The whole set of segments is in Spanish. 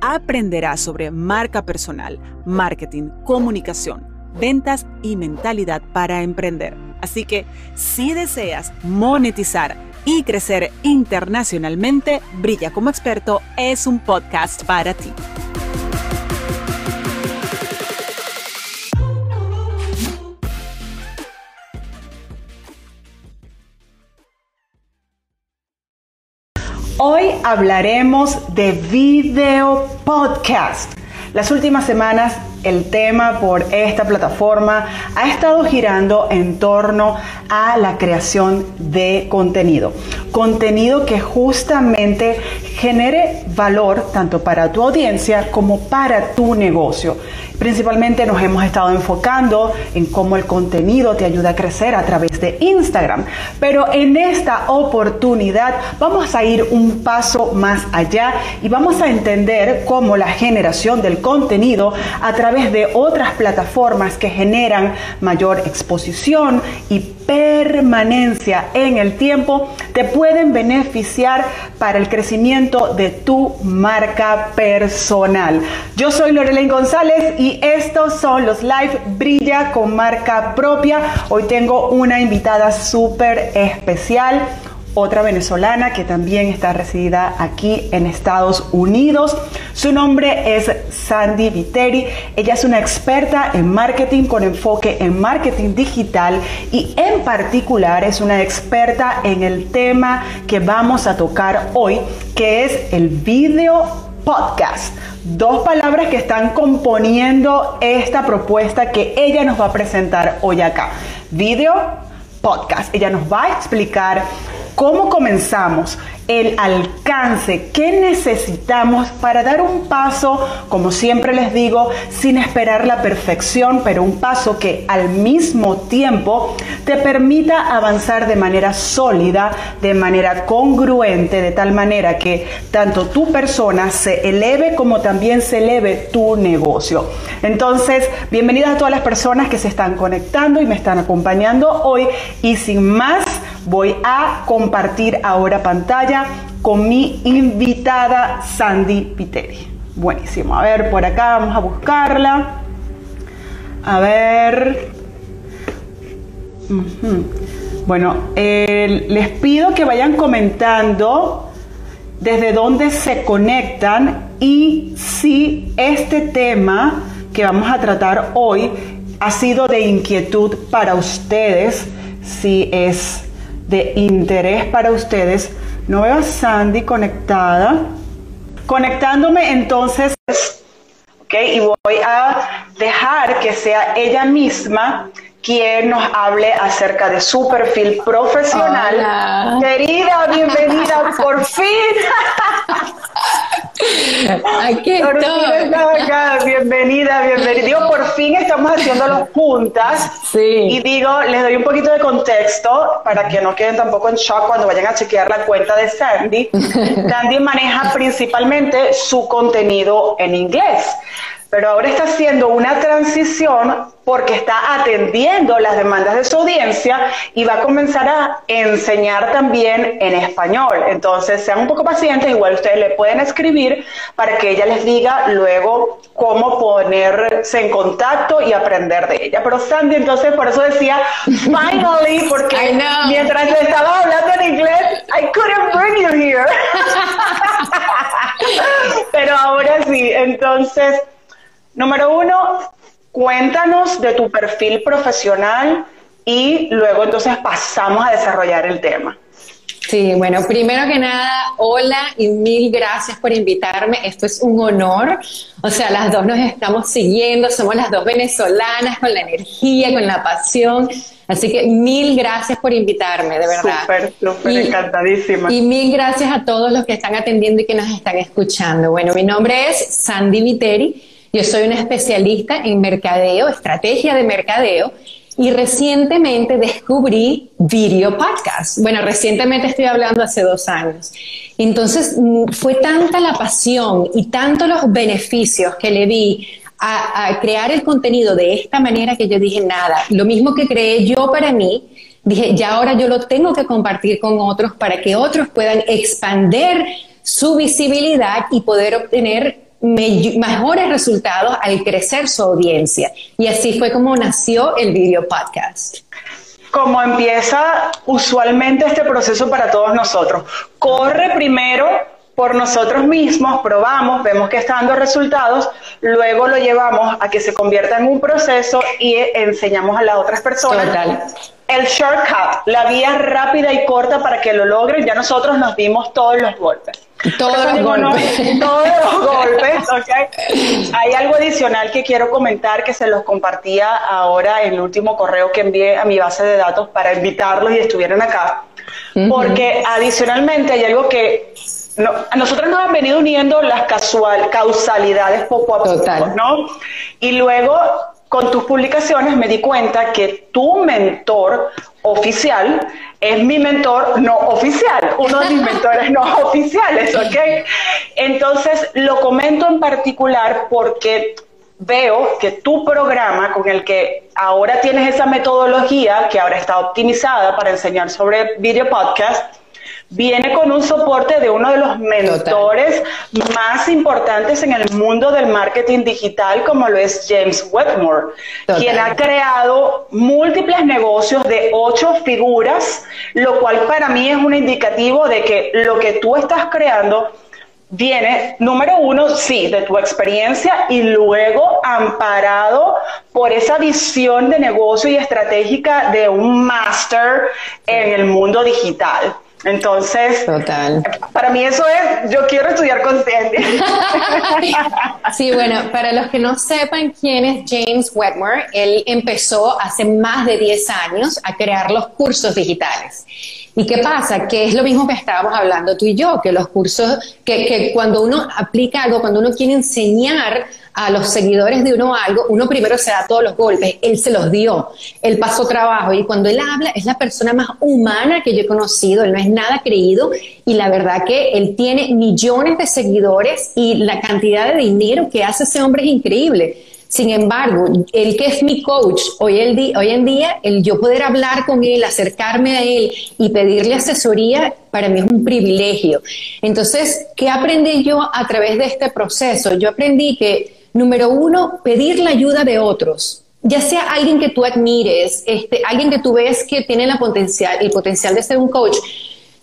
aprenderás sobre marca personal, marketing, comunicación, ventas y mentalidad para emprender. Así que si deseas monetizar y crecer internacionalmente, Brilla como experto es un podcast para ti. Hoy hablaremos de video podcast. Las últimas semanas el tema por esta plataforma ha estado girando en torno a la creación de contenido. Contenido que justamente genere valor tanto para tu audiencia como para tu negocio. Principalmente nos hemos estado enfocando en cómo el contenido te ayuda a crecer a través de Instagram. Pero en esta oportunidad vamos a ir un paso más allá y vamos a entender cómo la generación del contenido a través de otras plataformas que generan mayor exposición y permanencia en el tiempo te pueden beneficiar para el crecimiento de tu marca personal. Yo soy Lorelaine González y estos son los live Brilla con marca propia. Hoy tengo una invitada súper especial otra venezolana que también está residida aquí en Estados Unidos. Su nombre es Sandy Viteri. Ella es una experta en marketing con enfoque en marketing digital y en particular es una experta en el tema que vamos a tocar hoy, que es el video podcast. Dos palabras que están componiendo esta propuesta que ella nos va a presentar hoy acá. Video podcast. Ella nos va a explicar cómo comenzamos, el alcance que necesitamos para dar un paso, como siempre les digo, sin esperar la perfección, pero un paso que al mismo tiempo te permita avanzar de manera sólida, de manera congruente, de tal manera que tanto tu persona se eleve como también se eleve tu negocio. Entonces, bienvenidas a todas las personas que se están conectando y me están acompañando hoy y sin más voy a compartir ahora pantalla con mi invitada Sandy Piteri. Buenísimo. A ver, por acá vamos a buscarla. A ver. Bueno, les pido que vayan comentando desde dónde se conectan y si este tema que vamos a tratar hoy ha sido de inquietud para ustedes, si es de interés para ustedes, no veo a Sandy conectada. Conectándome entonces, ok, y voy a dejar que sea ella misma quien nos hable acerca de su perfil profesional. Querida, bienvenida, por fin. Aquí estoy. Bienvenida, bienvenida. Digo, por fin estamos haciéndolo juntas. Sí. Y digo, les doy un poquito de contexto para que no queden tampoco en shock cuando vayan a chequear la cuenta de Sandy. Sandy maneja principalmente su contenido en inglés pero ahora está haciendo una transición porque está atendiendo las demandas de su audiencia y va a comenzar a enseñar también en español. Entonces, sean un poco pacientes, igual ustedes le pueden escribir para que ella les diga luego cómo ponerse en contacto y aprender de ella. Pero Sandy, entonces, por eso decía, finally, porque mientras le estaba hablando en inglés, I couldn't bring you here. Pero ahora sí, entonces Número uno, cuéntanos de tu perfil profesional y luego entonces pasamos a desarrollar el tema. Sí, bueno, primero que nada, hola y mil gracias por invitarme. Esto es un honor. O sea, las dos nos estamos siguiendo, somos las dos venezolanas con la energía, con la pasión. Así que mil gracias por invitarme, de verdad. Súper, súper encantadísima. Y mil gracias a todos los que están atendiendo y que nos están escuchando. Bueno, mi nombre es Sandy Viteri. Yo soy una especialista en mercadeo, estrategia de mercadeo, y recientemente descubrí video podcast. Bueno, recientemente estoy hablando hace dos años. Entonces mm, fue tanta la pasión y tanto los beneficios que le vi a, crear el contenido de esta manera que yo dije, nada, lo mismo que creé yo para mí, dije, ya ahora yo lo tengo que compartir con otros para que otros puedan expander su visibilidad y poder obtener mejores resultados al crecer su audiencia. Y así fue como nació el video podcast. Como empieza usualmente este proceso para todos nosotros. Corre primero por nosotros mismos, probamos, vemos que está dando resultados, luego lo llevamos a que se convierta en un proceso y enseñamos a las otras personas. El shortcut, la vía rápida y corta para que lo logren, ya nosotros nos dimos todos los golpes. Todos los golpes. todos los golpes, ¿ok? Hay algo adicional que quiero comentar que se los compartía ahora en el último correo que envié a mi base de datos para invitarlos y estuvieran acá. Porque adicionalmente hay algo que no, a nosotros nos han venido uniendo las casual, causalidades poco a poco, ¿no? Y luego con tus publicaciones me di cuenta que tu mentor oficial es mi mentor no oficial, uno de mis mentores no oficiales, ¿ok? Entonces lo comento en particular porque veo que tu programa con el que ahora tienes esa metodología que ahora está optimizada para enseñar sobre video podcast, viene con un soporte de uno de los mentores más importantes en el mundo del marketing digital, como lo es James Wetmore, quien ha creado múltiples negocios de ocho figuras, lo cual para mí es un indicativo de que lo que tú estás creando viene, número uno, sí, de tu experiencia y luego amparado por esa visión de negocio y estratégica de un máster en el mundo digital. Entonces, Total. para mí eso es, yo quiero estudiar con sí, bueno, para los que no sepan quién es James Wetmore, él empezó hace más de 10 años a crear los cursos digitales. ¿Y qué pasa? Que es lo mismo que estábamos hablando tú y yo, que los cursos, que, que cuando uno aplica algo, cuando uno quiere enseñar a los seguidores de uno algo, uno primero se da todos los golpes, él se los dio, él pasó trabajo y cuando él habla es la persona más humana que yo he conocido, él no es nada creído y la verdad que él tiene millones de seguidores y la cantidad de dinero que hace ese hombre es increíble. Sin embargo, él que es mi coach, hoy, el hoy en día, el yo poder hablar con él, acercarme a él y pedirle asesoría, para mí es un privilegio. Entonces, ¿qué aprendí yo a través de este proceso? Yo aprendí que Número uno, pedir la ayuda de otros. Ya sea alguien que tú admires, este, alguien que tú ves que tiene la potencial, el potencial de ser un coach,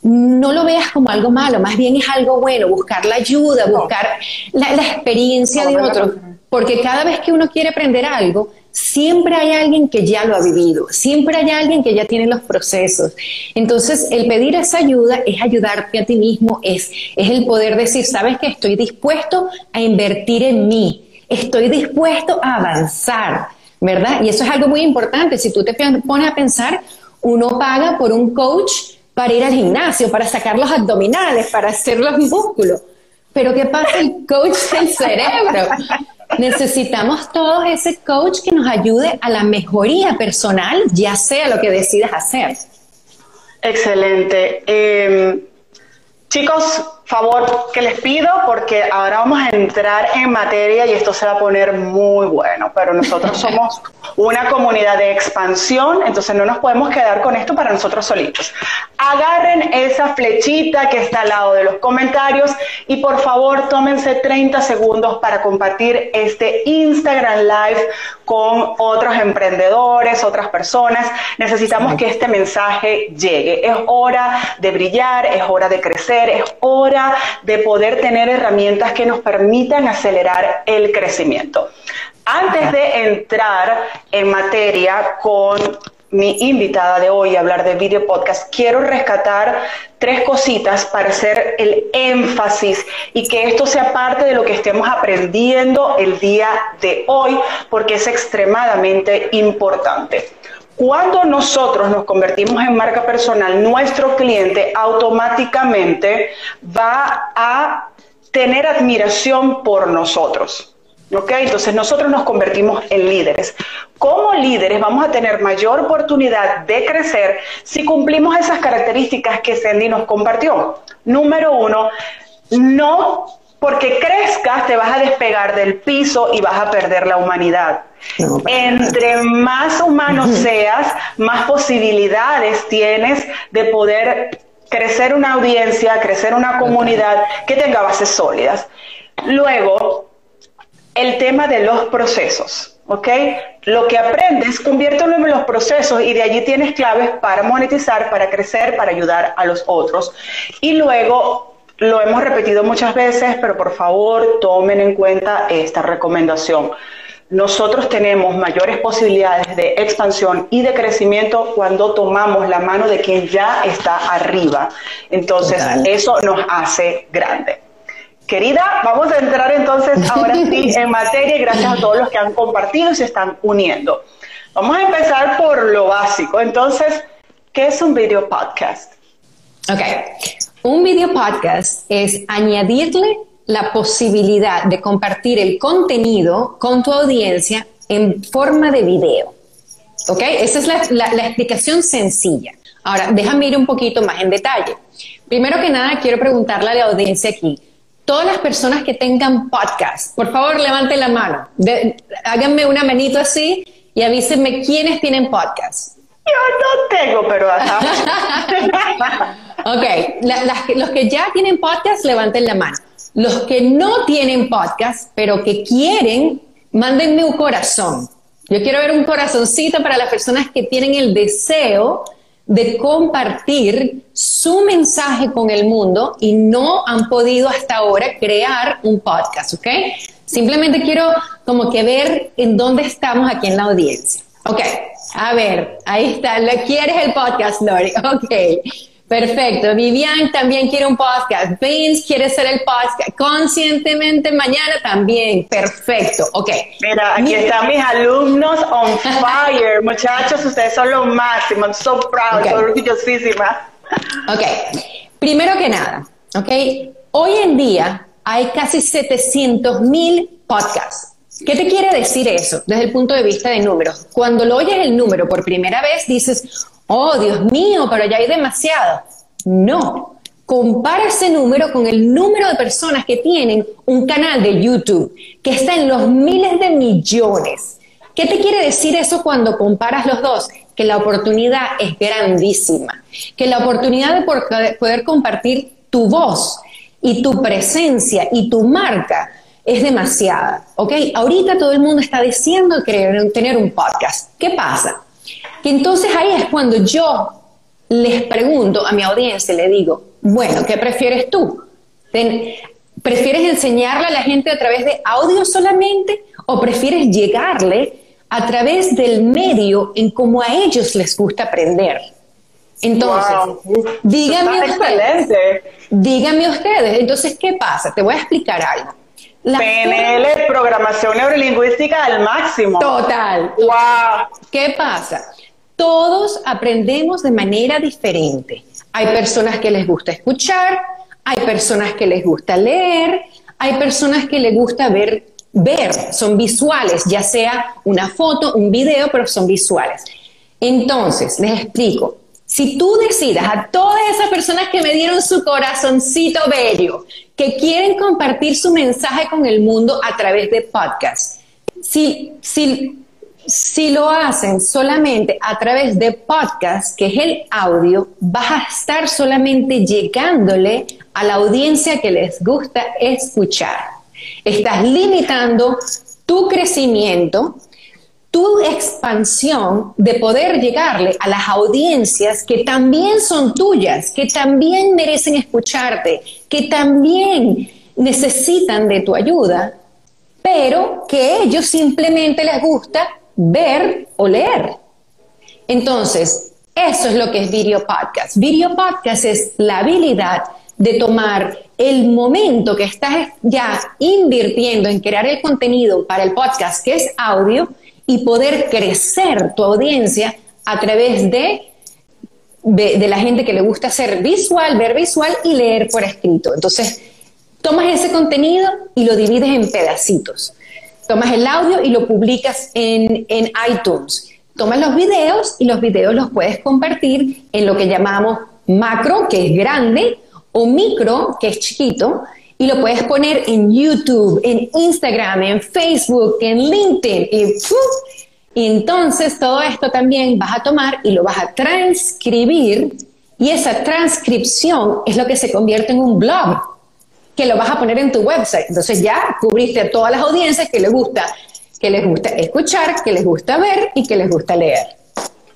no lo veas como algo malo, más bien es algo bueno, buscar la ayuda, buscar la, experiencia de otros, porque cada vez que uno quiere aprender algo, siempre hay alguien que ya lo ha vivido, siempre hay alguien que ya tiene los procesos. Entonces, el pedir esa ayuda es ayudarte a ti mismo, es, es el poder decir, sabes que estoy dispuesto a invertir en mí, estoy dispuesto a avanzar, ¿verdad? Y eso es algo muy importante. Si tú te pones a pensar, uno paga por un coach para ir al gimnasio, para sacar los abdominales, para hacer los músculos. Pero ¿qué pasa el coach del cerebro? Necesitamos todos ese coach que nos ayude a la mejoría personal, ya sea lo que decidas hacer. Excelente. Em, chicos, favor que les pido porque ahora vamos a entrar en materia y esto se va a poner muy bueno, pero nosotros somos una comunidad de expansión, entonces no nos podemos quedar con esto para nosotros solitos. Agarren esa flechita que está al lado de los comentarios y por favor tómense 30 segundos para compartir este Instagram Live con otros emprendedores, otras personas. Necesitamos que este mensaje llegue. Es hora de brillar, es hora de crecer, es hora de poder tener herramientas que nos permitan acelerar el crecimiento. Antes de entrar en materia con mi invitada de hoy a hablar de video podcast, quiero rescatar tres cositas para hacer el énfasis y que esto sea parte de lo que estemos aprendiendo el día de hoy, porque es extremadamente importante. Cuando nosotros nos convertimos en marca personal, nuestro cliente automáticamente va a tener admiración por nosotros. ¿Ok? Entonces nosotros nos convertimos en líderes. Como líderes vamos a tener mayor oportunidad de crecer si cumplimos esas características que Sandy nos compartió. Número uno, no porque crezcas te vas a despegar del piso y vas a perder la humanidad. Entre más humano seas, más posibilidades tienes de poder crecer una audiencia, crecer una comunidad que tenga bases sólidas. Luego, el tema de los procesos. ¿ok? Lo que aprendes, conviértelo en los procesos y de allí tienes claves para monetizar, para crecer, para ayudar a los otros. Y luego, lo hemos repetido muchas veces, pero por favor tomen en cuenta esta recomendación. Nosotros tenemos mayores posibilidades de expansión y de crecimiento cuando tomamos la mano de quien ya está arriba. Entonces, eso nos hace grande. Querida, vamos a entrar entonces ahora sí en materia y gracias a todos los que han compartido y se están uniendo. Vamos a empezar por lo básico. Entonces, ¿qué es un video podcast? Ok, un video podcast es añadirle la posibilidad de compartir el contenido con tu audiencia en forma de video. ¿Ok? Esa es la, la explicación sencilla. Ahora, déjame ir un poquito más en detalle. Primero que nada, quiero preguntarle a la audiencia aquí, todas las personas que tengan podcast, por favor levanten la mano, háganme una manito así y avísenme quiénes tienen podcast. Yo no tengo, pero ok, los que ya tienen podcast, levanten la mano. Los que no tienen podcast, pero que quieren, mándenme un corazón. Yo quiero ver un corazoncito para las personas que tienen el deseo de compartir su mensaje con el mundo y no han podido hasta ahora crear un podcast, ¿ok? Simplemente quiero como que ver en dónde estamos aquí en la audiencia. Ok, a ver, ahí está, ¿quieres el podcast, Lori? Ok. Perfecto. Vivian también quiere un podcast. Vince quiere ser el podcast. Conscientemente mañana también. Perfecto. Ok. Mira, aquí están mis alumnos on fire. Muchachos, ustedes son los máximos. I'm so proud. Okay. orgullosísima. Ok. Primero que nada, ok. Hoy en día hay casi 700 mil podcasts. ¿Qué te quiere decir eso desde el punto de vista de números? Cuando lo oyes el número por primera vez, dices, oh Dios mío, pero ya hay demasiado. No, compara ese número con el número de personas que tienen un canal de YouTube, que está en los miles de millones. ¿Qué te quiere decir eso cuando comparas los dos? Que la oportunidad es grandísima, que la oportunidad de poder compartir tu voz y tu presencia y tu marca es demasiada, ¿ok? Ahorita todo el mundo está diciendo querer tener un podcast. ¿Qué pasa? Que entonces ahí es cuando yo les pregunto a mi audiencia, le digo, bueno, ¿qué prefieres tú? ¿Prefieres enseñarle a la gente a través de audio solamente o prefieres llegarle a través del medio en cómo a ellos les gusta aprender? Entonces, díganme ustedes, díganme ustedes, entonces, ¿qué pasa? Te voy a explicar algo. PNL, programación neurolingüística al máximo. Total. Wow. ¿Qué pasa? Todos aprendemos de manera diferente. Hay personas que les gusta escuchar, hay personas que les gusta leer, hay personas que les gusta ver, ver, son visuales, ya sea una foto, un video, pero son visuales. Entonces, les explico, si tú decidas a todas esas personas que me dieron su corazoncito bello, que quieren compartir su mensaje con el mundo a través de podcast, si, si si lo hacen solamente a través de podcast, que es el audio, vas a estar solamente llegándole a la audiencia que les gusta escuchar. Estás limitando tu crecimiento, tu expansión de poder llegarle a las audiencias que también son tuyas, que también merecen escucharte, que también necesitan de tu ayuda, pero que ellos simplemente les gusta ver o leer. Entonces, eso es lo que es video podcast. Video podcast es la habilidad de tomar el momento que estás ya invirtiendo en crear el contenido para el podcast, que es audio, y poder crecer tu audiencia a través de, de, la gente que le gusta hacer visual, ver visual y leer por escrito. Entonces, tomas ese contenido y lo divides en pedacitos. Tomas el audio y lo publicas en, en iTunes. Tomas los videos y los videos los puedes compartir en lo que llamamos macro, que es grande, o micro, que es chiquito, y lo puedes poner en YouTube, en Instagram, en Facebook, en LinkedIn, y, y entonces todo esto también vas a tomar y lo vas a transcribir, y esa transcripción es lo que se convierte en un blog, que lo vas a poner en tu website. Entonces ya cubriste a todas las audiencias que les gusta, que les gusta escuchar, que les gusta ver y que les gusta leer.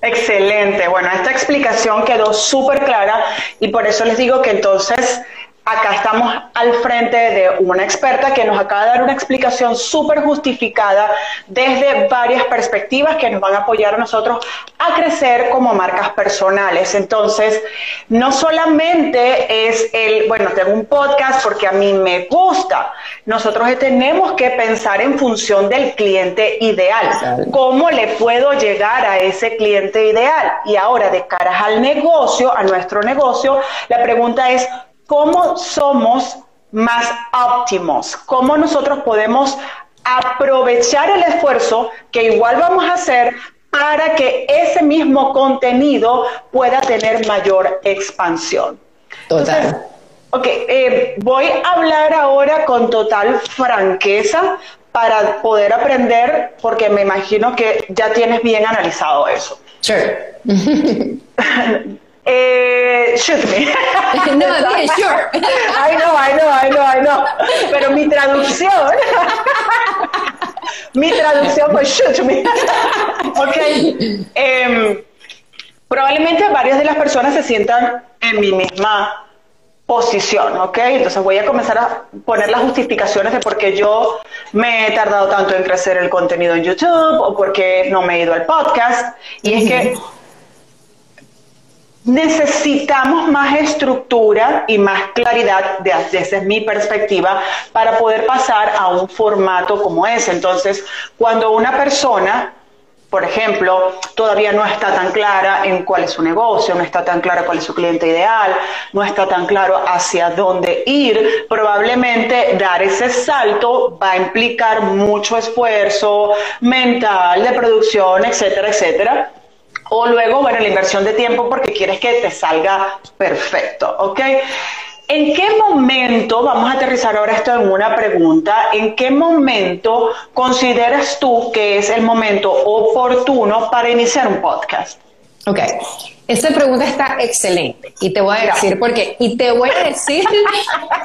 Excelente. Bueno, esta explicación quedó súper clara y por eso les digo que entonces Acá estamos al frente de una experta que nos acaba de dar una explicación súper justificada desde varias perspectivas que nos van a apoyar a nosotros a crecer como marcas personales. Entonces, no solamente es el, bueno, tengo un podcast porque a mí me gusta. Nosotros tenemos que pensar en función del cliente ideal. ¿Cómo le puedo llegar a ese cliente ideal? Y ahora, de cara al negocio, a nuestro negocio, la pregunta es, cómo somos más óptimos, cómo nosotros podemos aprovechar el esfuerzo que igual vamos a hacer para que ese mismo contenido pueda tener mayor expansión. Total. ok, eh, voy a hablar ahora con total franqueza para poder aprender, porque me imagino que ya tienes bien analizado eso. Sure. Eh, me. no, dije sure. I know, I know, I know, I know. Pero mi traducción, mi traducción fue shoot me. ok. Eh, probablemente varias de las personas se sientan en mi misma posición, ¿ok? Entonces voy a comenzar a poner las justificaciones de por qué yo me he tardado tanto en crecer el contenido en YouTube o por qué no me he ido al podcast. Y es que necesitamos más estructura y más claridad, de, esa es mi perspectiva, para poder pasar a un formato como ese. Entonces, cuando una persona, por ejemplo, todavía no está tan clara en cuál es su negocio, no está tan clara cuál es su cliente ideal, no está tan claro hacia dónde ir, probablemente dar ese salto va a implicar mucho esfuerzo mental, de producción, etcétera, etcétera o luego, bueno, la inversión de tiempo porque quieres que te salga perfecto, ¿ok? ¿En qué momento, vamos a aterrizar ahora esto en una pregunta, ¿en qué momento consideras tú que es el momento oportuno para iniciar un podcast? Ok, esta pregunta está excelente y te voy a decir por qué. Y te voy a decir,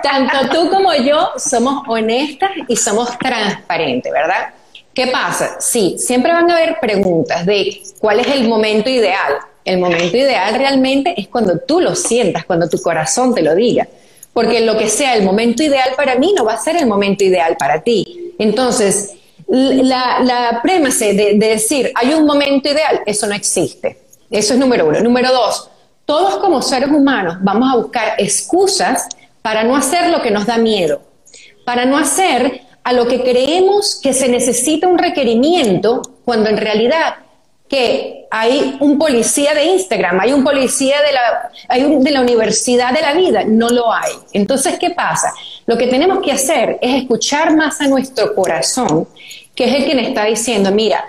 tanto tú como yo somos honestas y somos transparentes, ¿verdad? ¿Qué pasa? Sí, siempre van a haber preguntas de cuál es el momento ideal. El momento ideal realmente es cuando tú lo sientas, cuando tu corazón te lo diga. Porque lo que sea el momento ideal para mí no va a ser el momento ideal para ti. Entonces, la, la de, de decir hay un momento ideal, eso no existe. Eso es número uno. Número dos, todos como seres humanos vamos a buscar excusas para no hacer lo que nos da miedo, para no hacer a lo que creemos que se necesita un requerimiento cuando en realidad que hay un policía de Instagram, hay un policía de la, hay de la universidad de la vida, no lo hay. Entonces, ¿qué pasa? Lo que tenemos que hacer es escuchar más a nuestro corazón, que es el que está diciendo, mira,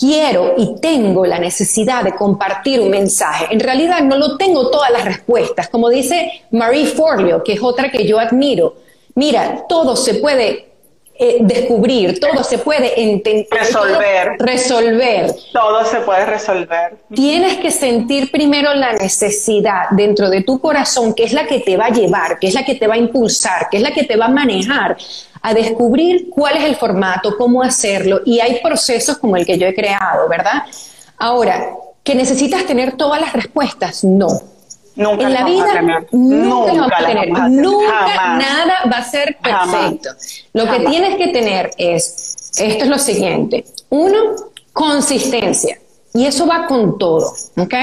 quiero y tengo la necesidad de compartir un mensaje. En realidad no lo tengo todas las respuestas, como dice Marie Forleo, que es otra que yo admiro. Mira, todo se puede eh, descubrir, todo se puede entender. Resolver. resolver. Todo se puede resolver. Tienes que sentir primero la necesidad dentro de tu corazón, que es la que te va a llevar, que es la que te va a impulsar, que es la que te va a manejar a descubrir cuál es el formato, cómo hacerlo. Y hay procesos como el que yo he creado, ¿verdad? Ahora, que necesitas tener todas las respuestas, no Nunca en la vida nunca, nunca, tener. nunca nada va a ser perfecto. Lo que tienes que tener es, esto es lo siguiente, uno, consistencia. Y eso va con todo, ¿ok?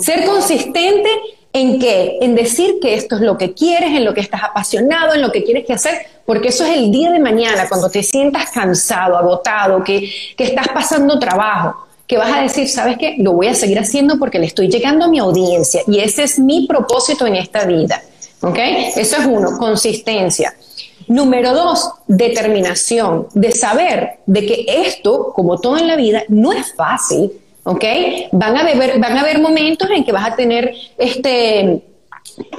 Ser consistente en qué? En decir que esto es lo que quieres, en lo que estás apasionado, en lo que quieres que hacer, porque eso es el día de mañana, cuando te sientas cansado, agotado, que, que estás pasando trabajo que vas a decir, ¿sabes qué? Lo voy a seguir haciendo porque le estoy llegando a mi audiencia y ese es mi propósito en esta vida. ¿Ok? Eso es uno, consistencia. Número dos, determinación, de saber de que esto, como todo en la vida, no es fácil, ¿ok? Van a haber, van a haber momentos en que vas a tener este,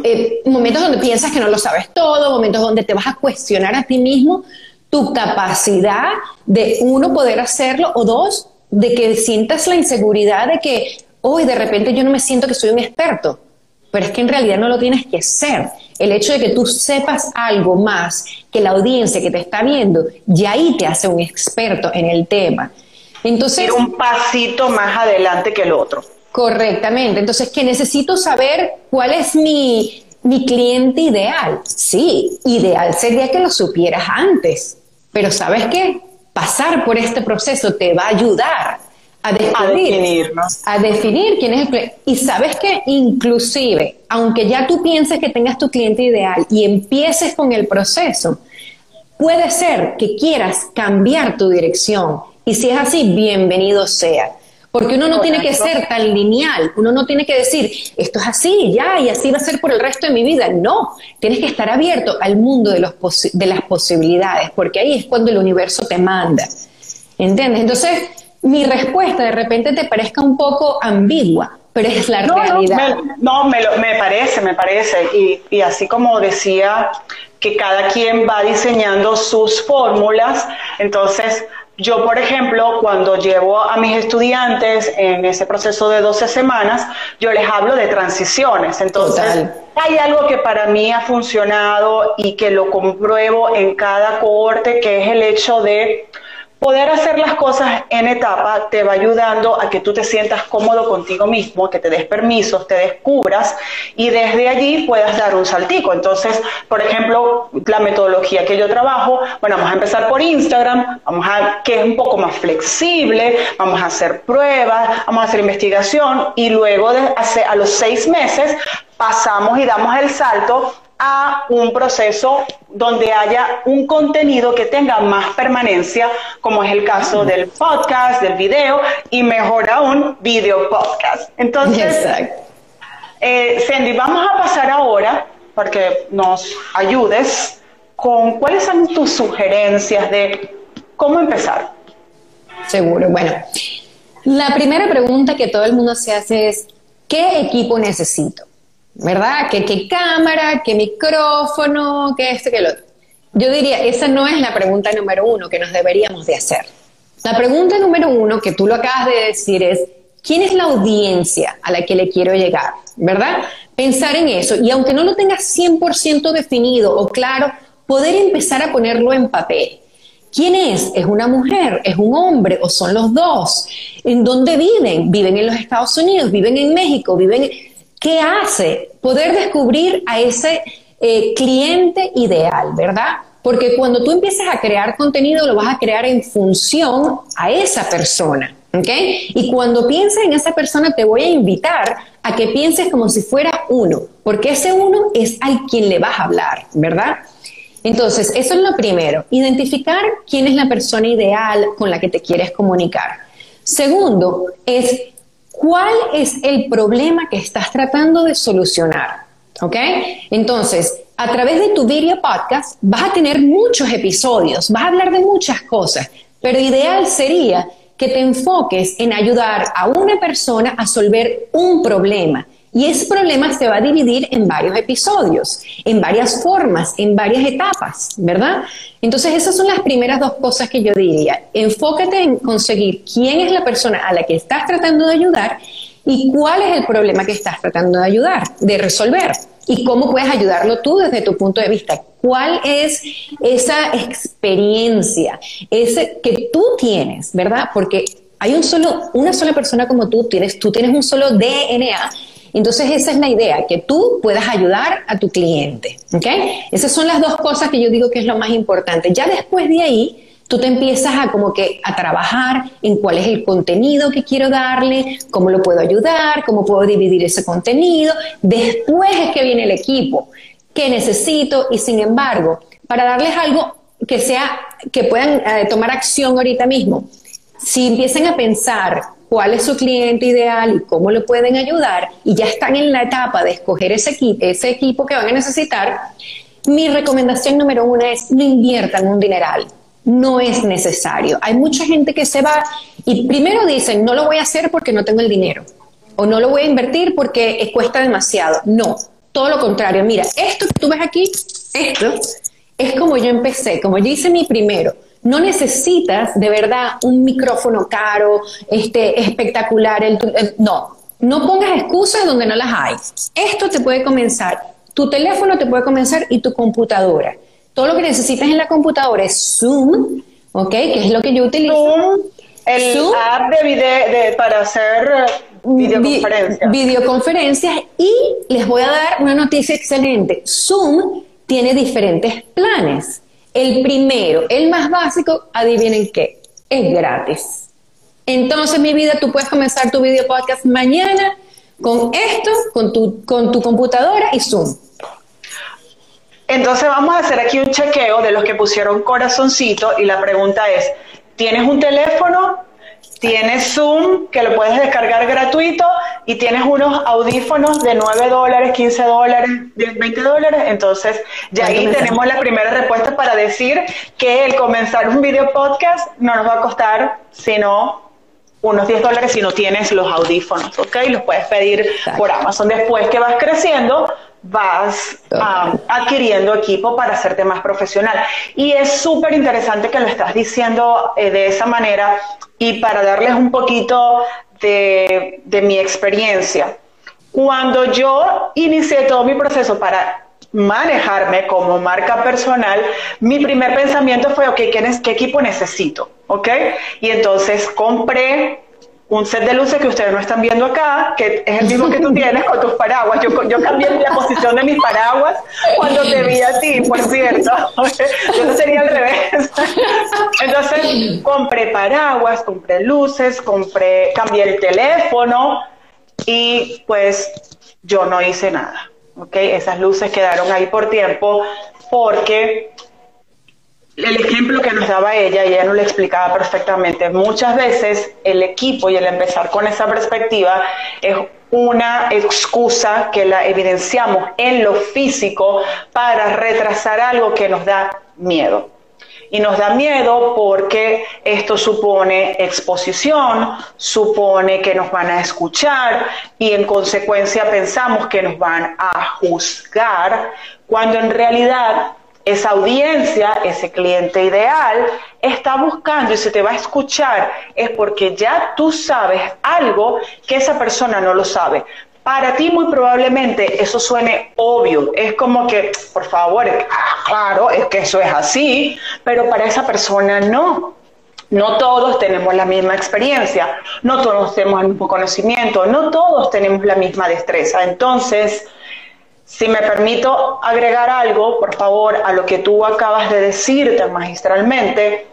eh, momentos donde piensas que no lo sabes todo, momentos donde te vas a cuestionar a ti mismo tu capacidad de, uno, poder hacerlo, o dos, de que sientas la inseguridad de que hoy de repente yo no me siento que soy un experto, pero es que en realidad no lo tienes que ser. El hecho de que tú sepas algo más que la audiencia que te está viendo, ya ahí te hace un experto en el tema. Entonces, Ir un pasito más adelante que el otro. Correctamente. Entonces, que necesito saber cuál es mi, mi cliente ideal. Sí, ideal sería que lo supieras antes, pero ¿sabes qué? Pasar por este proceso te va a ayudar a, definir, a definir quién es el cliente. Y sabes que inclusive, aunque ya tú pienses que tengas tu cliente ideal y empieces con el proceso, puede ser que quieras cambiar tu dirección. Y si es así, bienvenido sea. Porque uno no tiene que ser tan lineal, uno no tiene que decir, esto es así, ya, y así va a ser por el resto de mi vida. No, tienes que estar abierto al mundo de, los de las posibilidades, porque ahí es cuando el universo te manda. ¿Entiendes? Entonces, mi respuesta de repente te parezca un poco ambigua, pero es la realidad. No, me, me, parece, me parece. Y, y así como decía que cada quien va diseñando sus fórmulas, entonces yo, por ejemplo, cuando llevo a mis estudiantes en ese proceso de 12 semanas, yo les hablo de transiciones. Entonces, hay algo que para mí ha funcionado y que lo compruebo en cada cohorte, que es el hecho de Poder hacer las cosas en etapa te va ayudando a que tú te sientas cómodo contigo mismo, que te des permisos, te descubras y desde allí puedas dar un saltico. Entonces, por ejemplo, la metodología que yo trabajo, bueno, vamos a empezar por Instagram, vamos a que es un poco más flexible, vamos a hacer pruebas, vamos a hacer investigación y luego de hace, a los seis meses pasamos y damos el salto a un proceso donde haya un contenido que tenga más permanencia, como es el caso del podcast, del video y mejor aún, video podcast. Entonces, eh, Sandy, vamos a pasar ahora, porque nos ayudes, con cuáles son tus sugerencias de cómo empezar. Seguro, bueno. La primera pregunta que todo el mundo se hace es, ¿qué equipo necesito? ¿Verdad? ¿Qué, qué cámara, qué micrófono, qué esto, qué lo otro. Yo diría, esa no es la pregunta número uno que nos deberíamos de hacer. La pregunta número uno que tú lo acabas de decir es, ¿quién es la audiencia a la que le quiero llegar? ¿Verdad? Pensar en eso. Y aunque no lo tengas 100% definido o claro, poder empezar a ponerlo en papel. ¿Quién es? ¿Es una mujer? ¿Es un hombre? ¿O son los dos? ¿En dónde viven? ¿Viven en los Estados Unidos? ¿Viven en México? ¿Viven ¿Qué hace? Poder descubrir a ese eh, cliente ideal, ¿verdad? Porque cuando tú empiezas a crear contenido, lo vas a crear en función a esa persona. ¿ok? Y cuando pienses en esa persona, te voy a invitar a que pienses como si fuera uno, porque ese uno es al quien le vas a hablar, ¿verdad? Entonces, eso es lo primero, identificar quién es la persona ideal con la que te quieres comunicar. Segundo, es ¿Cuál es el problema que estás tratando de solucionar? ¿Ok? Entonces, a través de tu video podcast vas a tener muchos episodios, vas a hablar de muchas cosas, pero ideal sería que te enfoques en ayudar a una persona a resolver un problema y ese problema se va a dividir en varios episodios, en varias formas, en varias etapas, ¿verdad? Entonces esas son las primeras dos cosas que yo diría. Enfócate en conseguir quién es la persona a la que estás tratando de ayudar y cuál es el problema que estás tratando de ayudar, de resolver y cómo puedes ayudarlo tú desde tu punto de vista. ¿Cuál es esa experiencia que tú tienes, verdad? Porque hay un solo, una sola persona como tú tienes, tú tienes un solo DNA entonces esa es la idea, que tú puedas ayudar a tu cliente. ¿okay? Esas son las dos cosas que yo digo que es lo más importante. Ya después de ahí, tú te empiezas a como que a trabajar en cuál es el contenido que quiero darle, cómo lo puedo ayudar, cómo puedo dividir ese contenido. Después es que viene el equipo, qué necesito y sin embargo, para darles algo que sea que puedan eh, tomar acción ahorita mismo. Si empiezan a pensar cuál es su cliente ideal y cómo lo pueden ayudar y ya están en la etapa de escoger ese, equipo, ese equipo que van a necesitar, Mi recomendación número uno es no inviertan un dineral. No es necesario. Hay mucha gente que se va y primero dicen, no lo voy a hacer porque no tengo el dinero. O no lo voy a invertir porque cuesta demasiado. No, todo lo contrario. Mira, esto que tú ves aquí, esto es como yo empecé, como yo hice mi primero. No necesitas de verdad un micrófono caro, este, espectacular. no, no pongas excusas donde no las hay. Esto te puede comenzar, tu teléfono te puede comenzar y tu computadora. Todo lo que necesitas en la computadora es Zoom, ¿ok? Que es lo que yo utilizo. Zoom, el app de video para hacer videoconferencias. videoconferencias y les voy a dar una noticia excelente. Zoom tiene diferentes planes. El primero, el más básico, adivinen qué, es gratis. Entonces, mi vida, tú puedes comenzar tu video podcast mañana con esto, con tu, con tu computadora y Zoom. Entonces vamos a hacer aquí un chequeo de los que pusieron corazoncito y la pregunta es, ¿tienes un teléfono Tienes Zoom, que lo puedes descargar gratuito, y tienes unos audífonos de 9 dólares, 15 dólares, 20 dólares. Entonces, ya ahí tenemos la primera respuesta para decir que el comenzar un video podcast no nos va a costar sino unos 10 dólares si no tienes los audífonos, ¿ok? Los puedes pedir por Amazon. Después que vas creciendo, vas um, adquiriendo equipo para hacerte más profesional. Y es súper interesante que lo estás diciendo eh, de esa manera y para darles un poquito de, de mi experiencia. Cuando yo inicié todo mi proceso para manejarme como marca personal, mi primer pensamiento fue, ok, ¿qué, equipo necesito? ¿Ok? Y entonces compré un set de luces que ustedes no están viendo acá, que es el mismo que tú tienes con tus paraguas. Yo, yo cambié la posición de mis paraguas cuando te vi a ti, por cierto. Yo sería al revés. Entonces, compré paraguas, compré luces, compré, cambié el teléfono y pues yo no hice nada. ¿ok? Esas luces quedaron ahí por tiempo porque el ejemplo que nos daba ella, y ella nos lo explicaba perfectamente, muchas veces el equipo y el empezar con esa perspectiva es una excusa que la evidenciamos en lo físico para retrasar algo que nos da miedo. Y nos da miedo porque esto supone exposición, supone que nos van a escuchar y en consecuencia pensamos que nos van a juzgar, cuando en realidad esa audiencia, ese cliente ideal, está buscando y se te va a escuchar, es porque ya tú sabes algo que esa persona no lo sabe. Para ti muy probablemente eso suene obvio, es como que, por favor, ah, claro, es que eso es así, pero para esa persona no. No todos tenemos la misma experiencia, no todos tenemos el mismo conocimiento, no todos tenemos la misma destreza. Entonces, si me permito agregar algo, por favor, a lo que tú acabas de decirte magistralmente,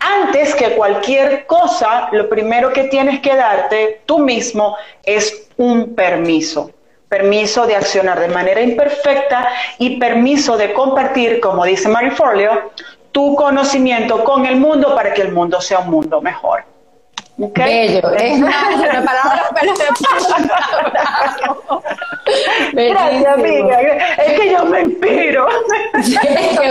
antes que cualquier cosa, lo primero que tienes que darte tú mismo es un permiso. Permiso de accionar de manera imperfecta y permiso de compartir, como dice Mary Forleo, tu conocimiento con el mundo para que el mundo sea un mundo mejor. Bello, es una palabra, Gracias, amiga. Es que yo me inspiro. es, que, es, que,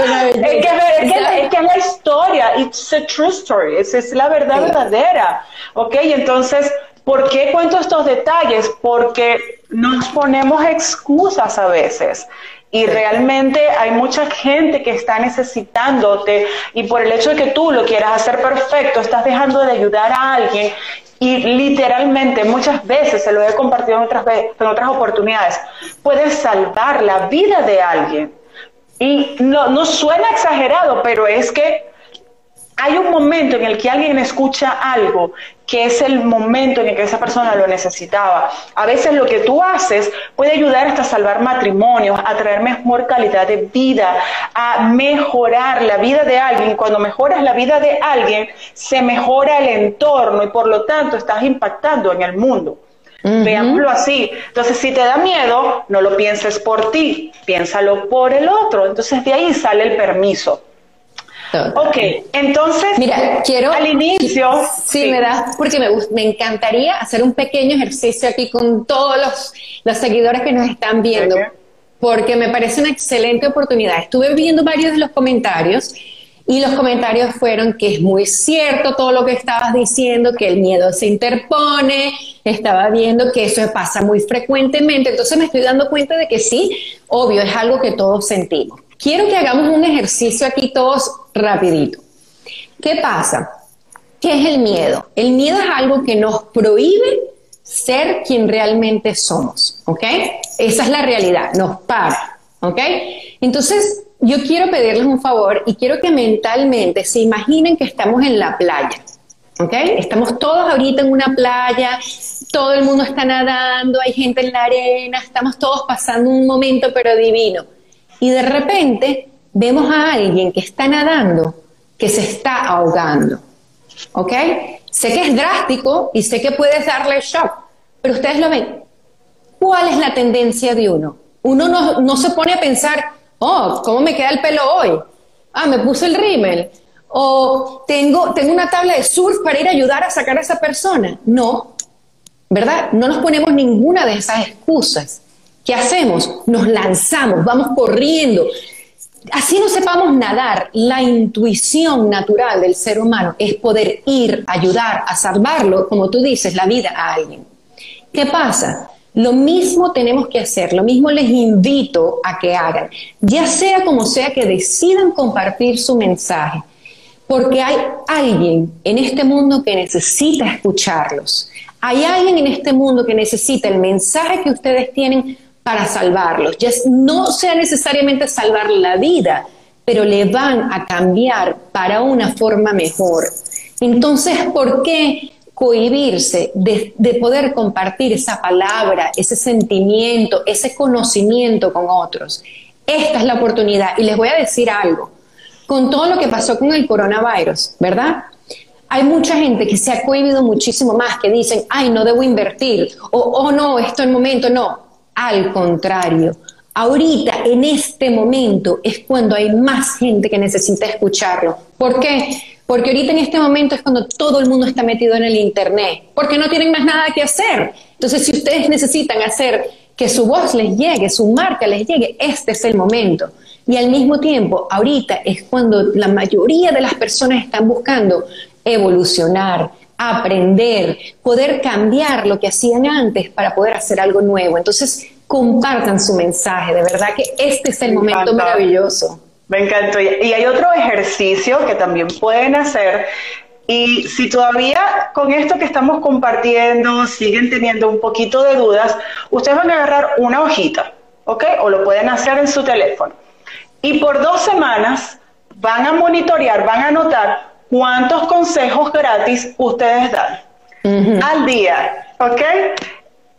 es, que, la historia, it's a true story, es, es la verdad verdadera. Ok, entonces, ¿por qué cuento estos detalles? Porque nos ponemos excusas a veces y realmente hay mucha gente que está necesitándote y por el hecho de que tú lo quieras hacer perfecto, estás dejando de ayudar a alguien y literalmente muchas veces, se lo he compartido en otras, en otras oportunidades, puedes salvar la vida de alguien. Y no, no suena exagerado, pero es que hay un momento en el que alguien escucha algo que es el momento en el que esa persona lo necesitaba. A veces lo que tú haces puede ayudar hasta a salvar matrimonios, a traer mejor calidad de vida, a mejorar la vida de alguien. Cuando mejoras la vida de alguien, se mejora el entorno y por lo tanto estás impactando en el mundo. Veámoslo así. Entonces, si te da miedo, no lo pienses por ti, piénsalo por el otro. Entonces, de ahí sale el permiso. Ok, entonces, mira, quiero al inicio. Sí, me da, porque me, me encantaría hacer un pequeño ejercicio aquí con todos los, los seguidores que nos están viendo. porque me parece una excelente oportunidad. Estuve viendo varios de los comentarios y los comentarios fueron que es muy cierto todo lo que estabas diciendo, que el miedo se interpone, estaba viendo que eso pasa muy frecuentemente, entonces me estoy dando cuenta de que sí, obvio, es algo que todos sentimos. Quiero que hagamos un ejercicio aquí todos rapidito. ¿Qué pasa? ¿Qué es el miedo? El miedo es algo que nos prohíbe ser quien realmente somos, ¿ok? Esa es la realidad, nos para, ¿ok? Entonces, yo quiero pedirles un favor y quiero que mentalmente se imaginen que estamos en la playa, ¿ok? Estamos todos ahorita en una playa, todo el mundo está nadando, hay gente en la arena, estamos todos pasando un momento pero divino. Y de repente vemos a alguien que está nadando, que se está ahogando, ¿ok? Sé que es drástico y sé que puedes darle shock, pero ustedes lo ven. ¿Cuál es la tendencia de uno? Uno no, no se pone a pensar, oh, ¿cómo me queda el pelo hoy? Ah, me puse el rímel. O tengo, tengo una tabla de surf para ir a ayudar a sacar a esa persona. No, ¿verdad? No nos ponemos ninguna de esas excusas. ¿Qué hacemos? Nos lanzamos, vamos corriendo. Así no sepamos nadar. La intuición natural del ser humano es poder ir, ayudar, a salvarlo, como tú dices, la vida a alguien. ¿Qué pasa? Lo mismo tenemos que hacer, lo mismo les invito a que hagan, ya sea como sea que decidan compartir su mensaje, porque hay alguien en este mundo que necesita escucharlos, hay alguien en este mundo que necesita el mensaje que ustedes tienen para salvarlos, no sea necesariamente salvar la vida, pero le van a cambiar para una forma mejor. Entonces, ¿por qué cohibirse de, de, poder compartir esa palabra, ese sentimiento, ese conocimiento con otros. Esta es la oportunidad. Y les voy a decir algo. Con todo lo que pasó con el coronavirus, ¿verdad? Hay mucha gente que se ha cohibido muchísimo más, que dicen, ay, no debo invertir, o oh no, esto el momento, no. Al contrario, ahorita, en este momento, es cuando hay más gente que necesita escucharlo. ¿Por qué? Porque ahorita en este momento es cuando todo el mundo está metido en el Internet, porque no tienen más nada que hacer. Entonces, si ustedes necesitan hacer que su voz les llegue, su marca les llegue, este es el momento. Y al mismo tiempo, ahorita es cuando la mayoría de las personas están buscando evolucionar, aprender, poder cambiar lo que hacían antes para poder hacer algo nuevo. Entonces, compartan su mensaje, de verdad que este es el momento maravilloso. Me encantó. Y hay otro ejercicio que también pueden hacer. Y si todavía con esto que estamos compartiendo siguen teniendo un poquito de dudas, ustedes van a agarrar una hojita, ¿ok? O lo pueden hacer en su teléfono. Y por dos semanas van a monitorear, van a anotar cuántos consejos gratis ustedes dan al día, ¿ok?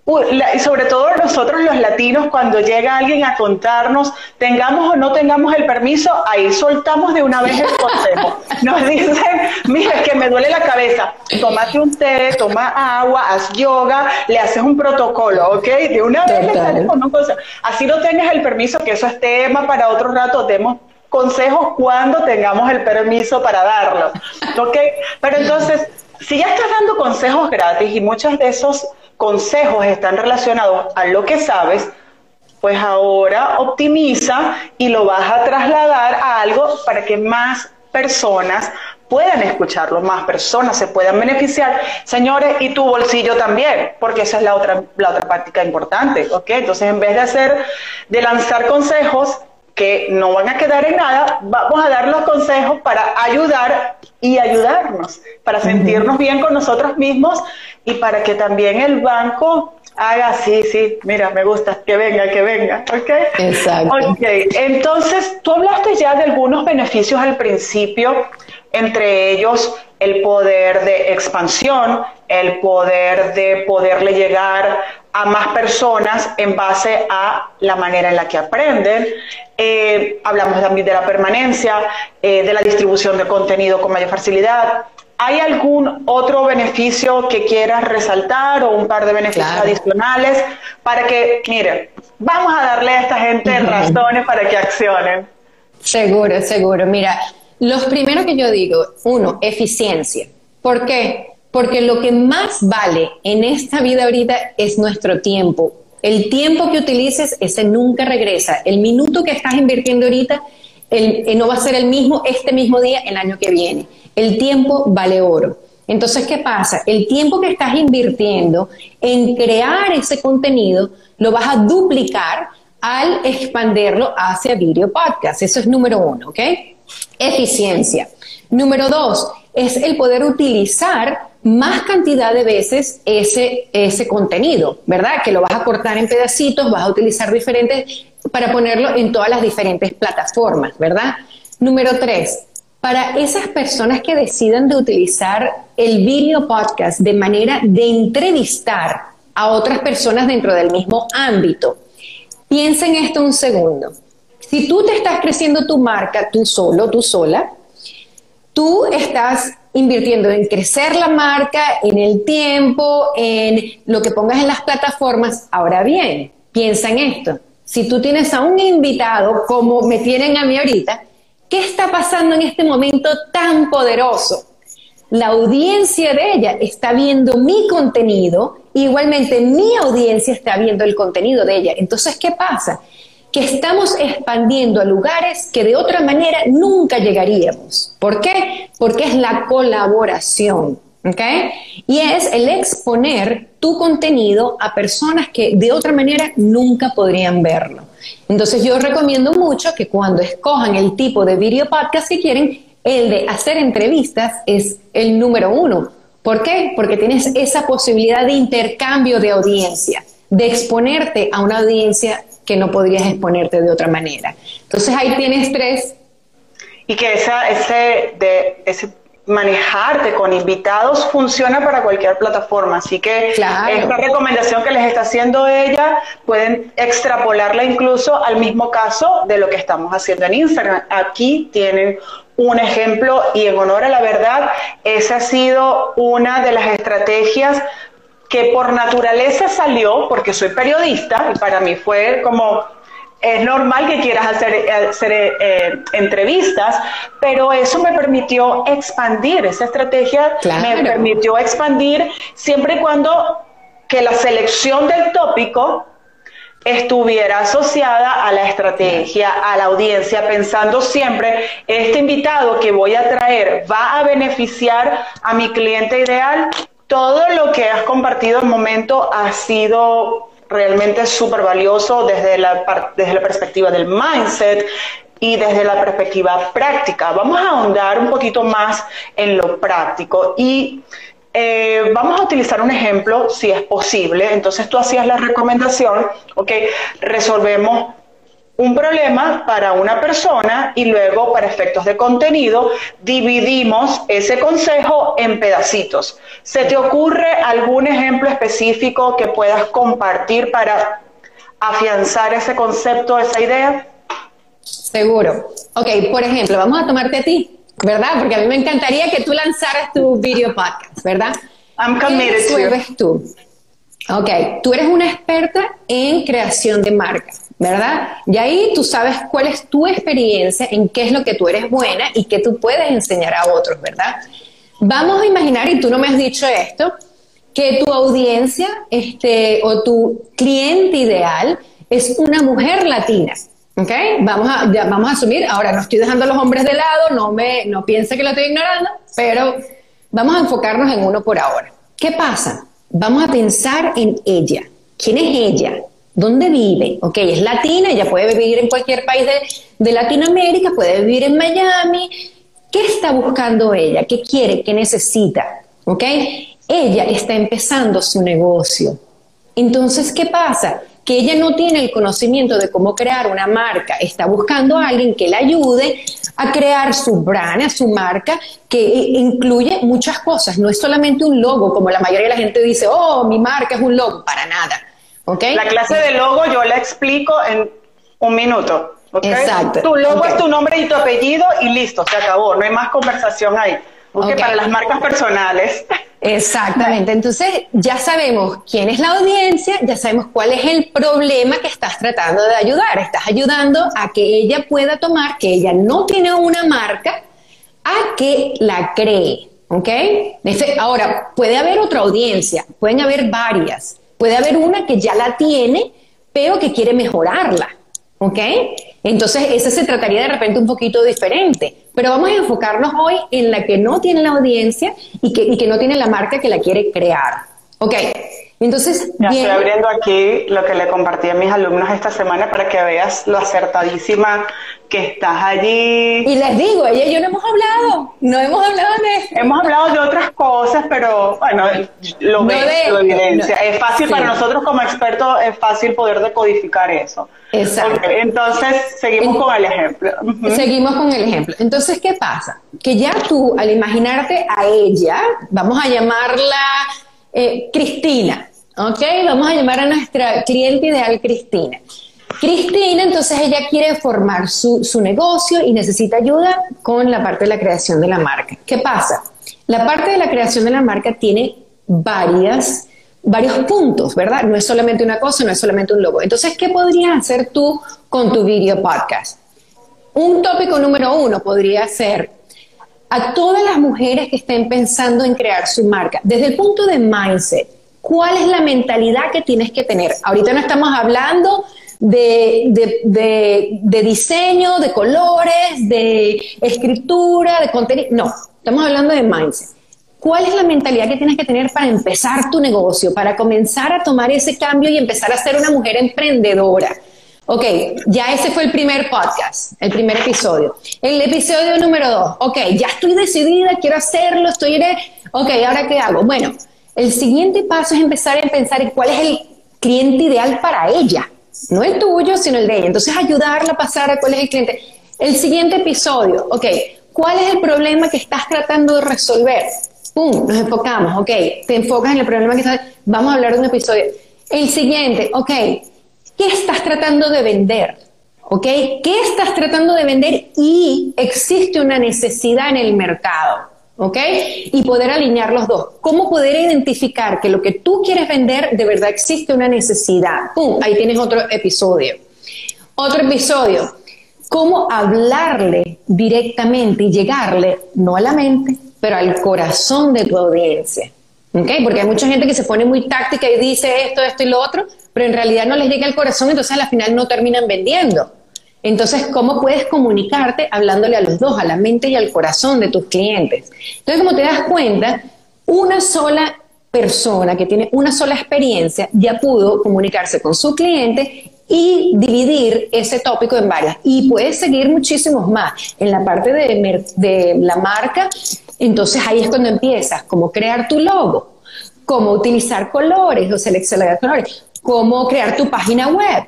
Y sobre todo nosotros los latinos, cuando llega alguien a contarnos, tengamos o no tengamos el permiso, ahí soltamos de una vez el consejo. Nos dicen, mira, es que me duele la cabeza, tómate un té, toma agua, haz yoga, le haces un protocolo, ¿ok? De una vez le sales con un consejo. Así no tengas el permiso, que eso es tema para otro rato, demos consejos cuando tengamos el permiso para darlo, ¿ok? Pero entonces, si ya estás dando consejos gratis y muchos de esos consejos están relacionados a lo que sabes, pues ahora optimiza y lo vas a trasladar a algo para que más personas puedan escucharlo, más personas se puedan beneficiar, señores, y tu bolsillo también, porque esa es la otra, la otra práctica importante, ¿ok? Entonces, en vez de hacer, de lanzar consejos que no van a quedar en nada, vamos a dar los consejos para ayudar y ayudarnos, para sentirnos bien con nosotros mismos y para que también el banco haga, sí, sí, mira, me gusta, que venga, que venga, ¿ok? Exacto. Ok, entonces tú hablaste ya de algunos beneficios al principio, entre ellos el poder de expansión, el poder de poderle llegar a más personas en base a la manera en la que aprenden. Eh, hablamos también de la permanencia, eh, de la distribución de contenido con mayor facilidad. ¿Hay algún otro beneficio que quieras resaltar o un par de beneficios adicionales para que, miren, vamos a darle a esta gente razones para que accionen? Seguro, seguro. Mira, los primeros que yo digo, uno, eficiencia. ¿Por qué? Porque lo que más vale en esta vida ahorita es nuestro tiempo. El tiempo que utilices, ese nunca regresa. El minuto que estás invirtiendo ahorita, el, eh, no va a ser el mismo este mismo día el año que viene. El tiempo vale oro. Entonces, ¿qué pasa? El tiempo que estás invirtiendo en crear ese contenido, lo vas a duplicar al expanderlo hacia video podcast. Eso es número uno, ¿ok? Eficiencia. Número dos, es el poder utilizar más cantidad de veces ese, ese contenido, ¿verdad? Que lo vas a cortar en pedacitos, vas a utilizar diferentes para ponerlo en todas las diferentes plataformas, ¿verdad? Número tres, para esas personas que decidan de utilizar el video podcast de manera de entrevistar a otras personas dentro del mismo ámbito, piensa en esto un segundo. Si tú te estás creciendo tu marca tú solo, tú sola, tú estás invirtiendo en crecer la marca, en el tiempo, en lo que pongas en las plataformas. Ahora bien, piensa en esto. Si tú tienes a un invitado como me tienen a mí ahorita, ¿qué está pasando en este momento tan poderoso? La audiencia de ella está viendo mi contenido, igualmente mi audiencia está viendo el contenido de ella. Entonces, ¿qué pasa? Que estamos expandiendo a lugares que de otra manera nunca llegaríamos. ¿Por qué? Porque es la colaboración. ¿ok? Y es el exponer tu contenido a personas que de otra manera nunca podrían verlo. Entonces yo recomiendo mucho que cuando escojan el tipo de video podcast que quieren, el de hacer entrevistas es el número uno. ¿Por qué? Porque tienes esa posibilidad de intercambio de audiencia, de exponerte a una audiencia que no podrías exponerte de otra manera. Entonces ahí tienes tres. Y que esa, ese, de, ese manejarte con invitados funciona para cualquier plataforma. Así que esta recomendación que les está haciendo ella pueden extrapolarla incluso al mismo caso de lo que estamos haciendo en Instagram. Aquí tienen un ejemplo y en honor a la verdad, esa ha sido una de las estrategias que por naturaleza salió, porque soy periodista, y para mí fue como, es normal que quieras hacer, hacer eh, entrevistas, pero eso me permitió expandir, esa estrategia me permitió expandir siempre y cuando que la selección del tópico estuviera asociada a la estrategia, a la audiencia, pensando siempre, este invitado que voy a traer va a beneficiar a mi cliente ideal todo lo que has compartido en momento ha sido realmente súper valioso desde la, desde la perspectiva del mindset y desde la perspectiva práctica. Vamos a ahondar un poquito más en lo práctico y eh, vamos a utilizar un ejemplo si es posible. Entonces tú hacías la recomendación, ok, resolvemos un problema para una persona y luego para efectos de contenido dividimos ese consejo en pedacitos. ¿Se te ocurre algún ejemplo específico que puedas compartir para afianzar ese concepto, esa idea? Seguro. Ok, por ejemplo, vamos a tomarte a ti, ¿verdad? Porque a mí me encantaría que tú lanzaras tu video podcast, ¿verdad? I'm committed ¿Qué eres tú? Ok, tú eres una experta en creación de marcas. ¿Verdad? Y ahí tú sabes cuál es tu experiencia, en qué es lo que tú eres buena y qué tú puedes enseñar a otros, ¿verdad? Vamos a imaginar, y tú no me has dicho esto, que tu audiencia este, o tu cliente ideal es una mujer latina. ¿Ok? Vamos a, vamos a asumir, ahora no estoy dejando a los hombres de lado, no, me, no piense que lo estoy ignorando, pero vamos a enfocarnos en uno por ahora. ¿Qué pasa? Vamos a pensar en ella. ¿Quién es ella? ¿Dónde vive? Ok, es latina, ella puede vivir en cualquier país de, Latinoamérica, puede vivir en Miami. ¿Qué está buscando ella? ¿Qué quiere? ¿Qué necesita? ¿Ok? Ella está empezando su negocio. Entonces, ¿qué pasa? Que ella no tiene el conocimiento de cómo crear una marca, está buscando a alguien que le ayude a crear su brand, a su marca, que incluye muchas cosas, no es solamente un logo, como la mayoría de la gente dice, oh, mi marca es un logo, para nada la clase de logo yo la explico en un minuto. Exacto. Tu logo es tu nombre y tu apellido y listo, se acabó. No hay más conversación ahí. Porque para las marcas personales. Exactamente. Entonces ya sabemos quién es la audiencia, ya sabemos cuál es el problema que estás tratando de ayudar. Estás ayudando a que ella pueda tomar, que ella no tiene una marca, a que la cree. ¿Ok? Ahora, puede haber otra audiencia, pueden haber varias Puede haber una que ya la tiene, pero que quiere mejorarla. ¿Ok? Entonces, ese se trataría de repente un poquito diferente. Pero vamos a enfocarnos hoy en la que no tiene la audiencia y que, y que no tiene la marca que la quiere crear. ¿Ok? Entonces, ya estoy abriendo aquí lo que le compartí a mis alumnos esta semana para que veas lo acertadísima que estás allí. Y les digo, ella y yo no hemos hablado, no hemos hablado de esto. Hemos hablado de otras cosas, pero bueno, lo ves, lo evidencia. es fácil para nosotros como expertos, es fácil poder decodificar eso. Exacto. entonces, seguimos con el ejemplo. Seguimos con el ejemplo. Entonces, ¿qué pasa? Que ya tú, al imaginarte a ella, vamos a llamarla eh, Cristina, ¿ok? Vamos a llamar a nuestra cliente ideal Cristina. Cristina, entonces ella quiere formar su, su, negocio y necesita ayuda con la parte de la creación de la marca. ¿Qué pasa? La parte de la creación de la marca tiene varias, varios puntos, ¿verdad? No es solamente una cosa, no es solamente un logo. Entonces, ¿qué podrías hacer tú con tu video podcast? Un tópico número uno podría ser a todas las mujeres que estén pensando en crear su marca, desde el punto de mindset, ¿cuál es la mentalidad que tienes que tener? Ahorita no estamos hablando de, diseño, de colores, de escritura, de contenido. No, estamos hablando de mindset. ¿Cuál es la mentalidad que tienes que tener para empezar tu negocio, para comenzar a tomar ese cambio y empezar a ser una mujer emprendedora? Ok, ya ese fue el primer podcast, el primer episodio. El episodio número dos, ok, ya estoy decidida, quiero hacerlo, estoy... Ok, ¿ahora qué hago? Bueno, el siguiente paso es empezar a pensar en cuál es el cliente ideal para ella no el tuyo, sino el de ella. Entonces, ayudarla a pasar a cuál es el cliente. El siguiente episodio, ok, ¿cuál es el problema que estás tratando de resolver? ¡Pum! Nos enfocamos, ok, te enfocas en el problema que estás... Vamos a hablar de un episodio. El siguiente, ok, ¿qué estás tratando de vender? ¿Ok? ¿Qué estás tratando de vender? Y existe una necesidad en el mercado. ¿Ok? Y poder alinear los dos. ¿Cómo poder identificar que lo que tú quieres vender de verdad existe una necesidad? ¡Pum! Ahí tienes otro episodio. Otro episodio. ¿Cómo hablarle directamente y llegarle, no a la mente, pero al corazón de tu audiencia? ¿Ok? Porque hay mucha gente que se pone muy táctica y dice esto, esto y lo otro, pero en realidad no les llega al corazón, entonces al final no terminan vendiendo. Entonces, ¿cómo puedes comunicarte hablándole a los dos, a la mente y al corazón de tus clientes? Entonces, como te das cuenta, una sola persona que tiene una sola experiencia ya pudo comunicarse con su cliente y dividir ese tópico en varias. Y puedes seguir muchísimos más. En la parte de, de la marca, entonces ahí es cuando empiezas, cómo crear tu logo, cómo utilizar colores o seleccionar colores, cómo crear tu página web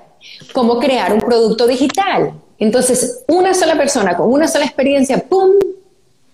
cómo crear un producto digital. Entonces, una sola persona con una sola experiencia, ¡pum!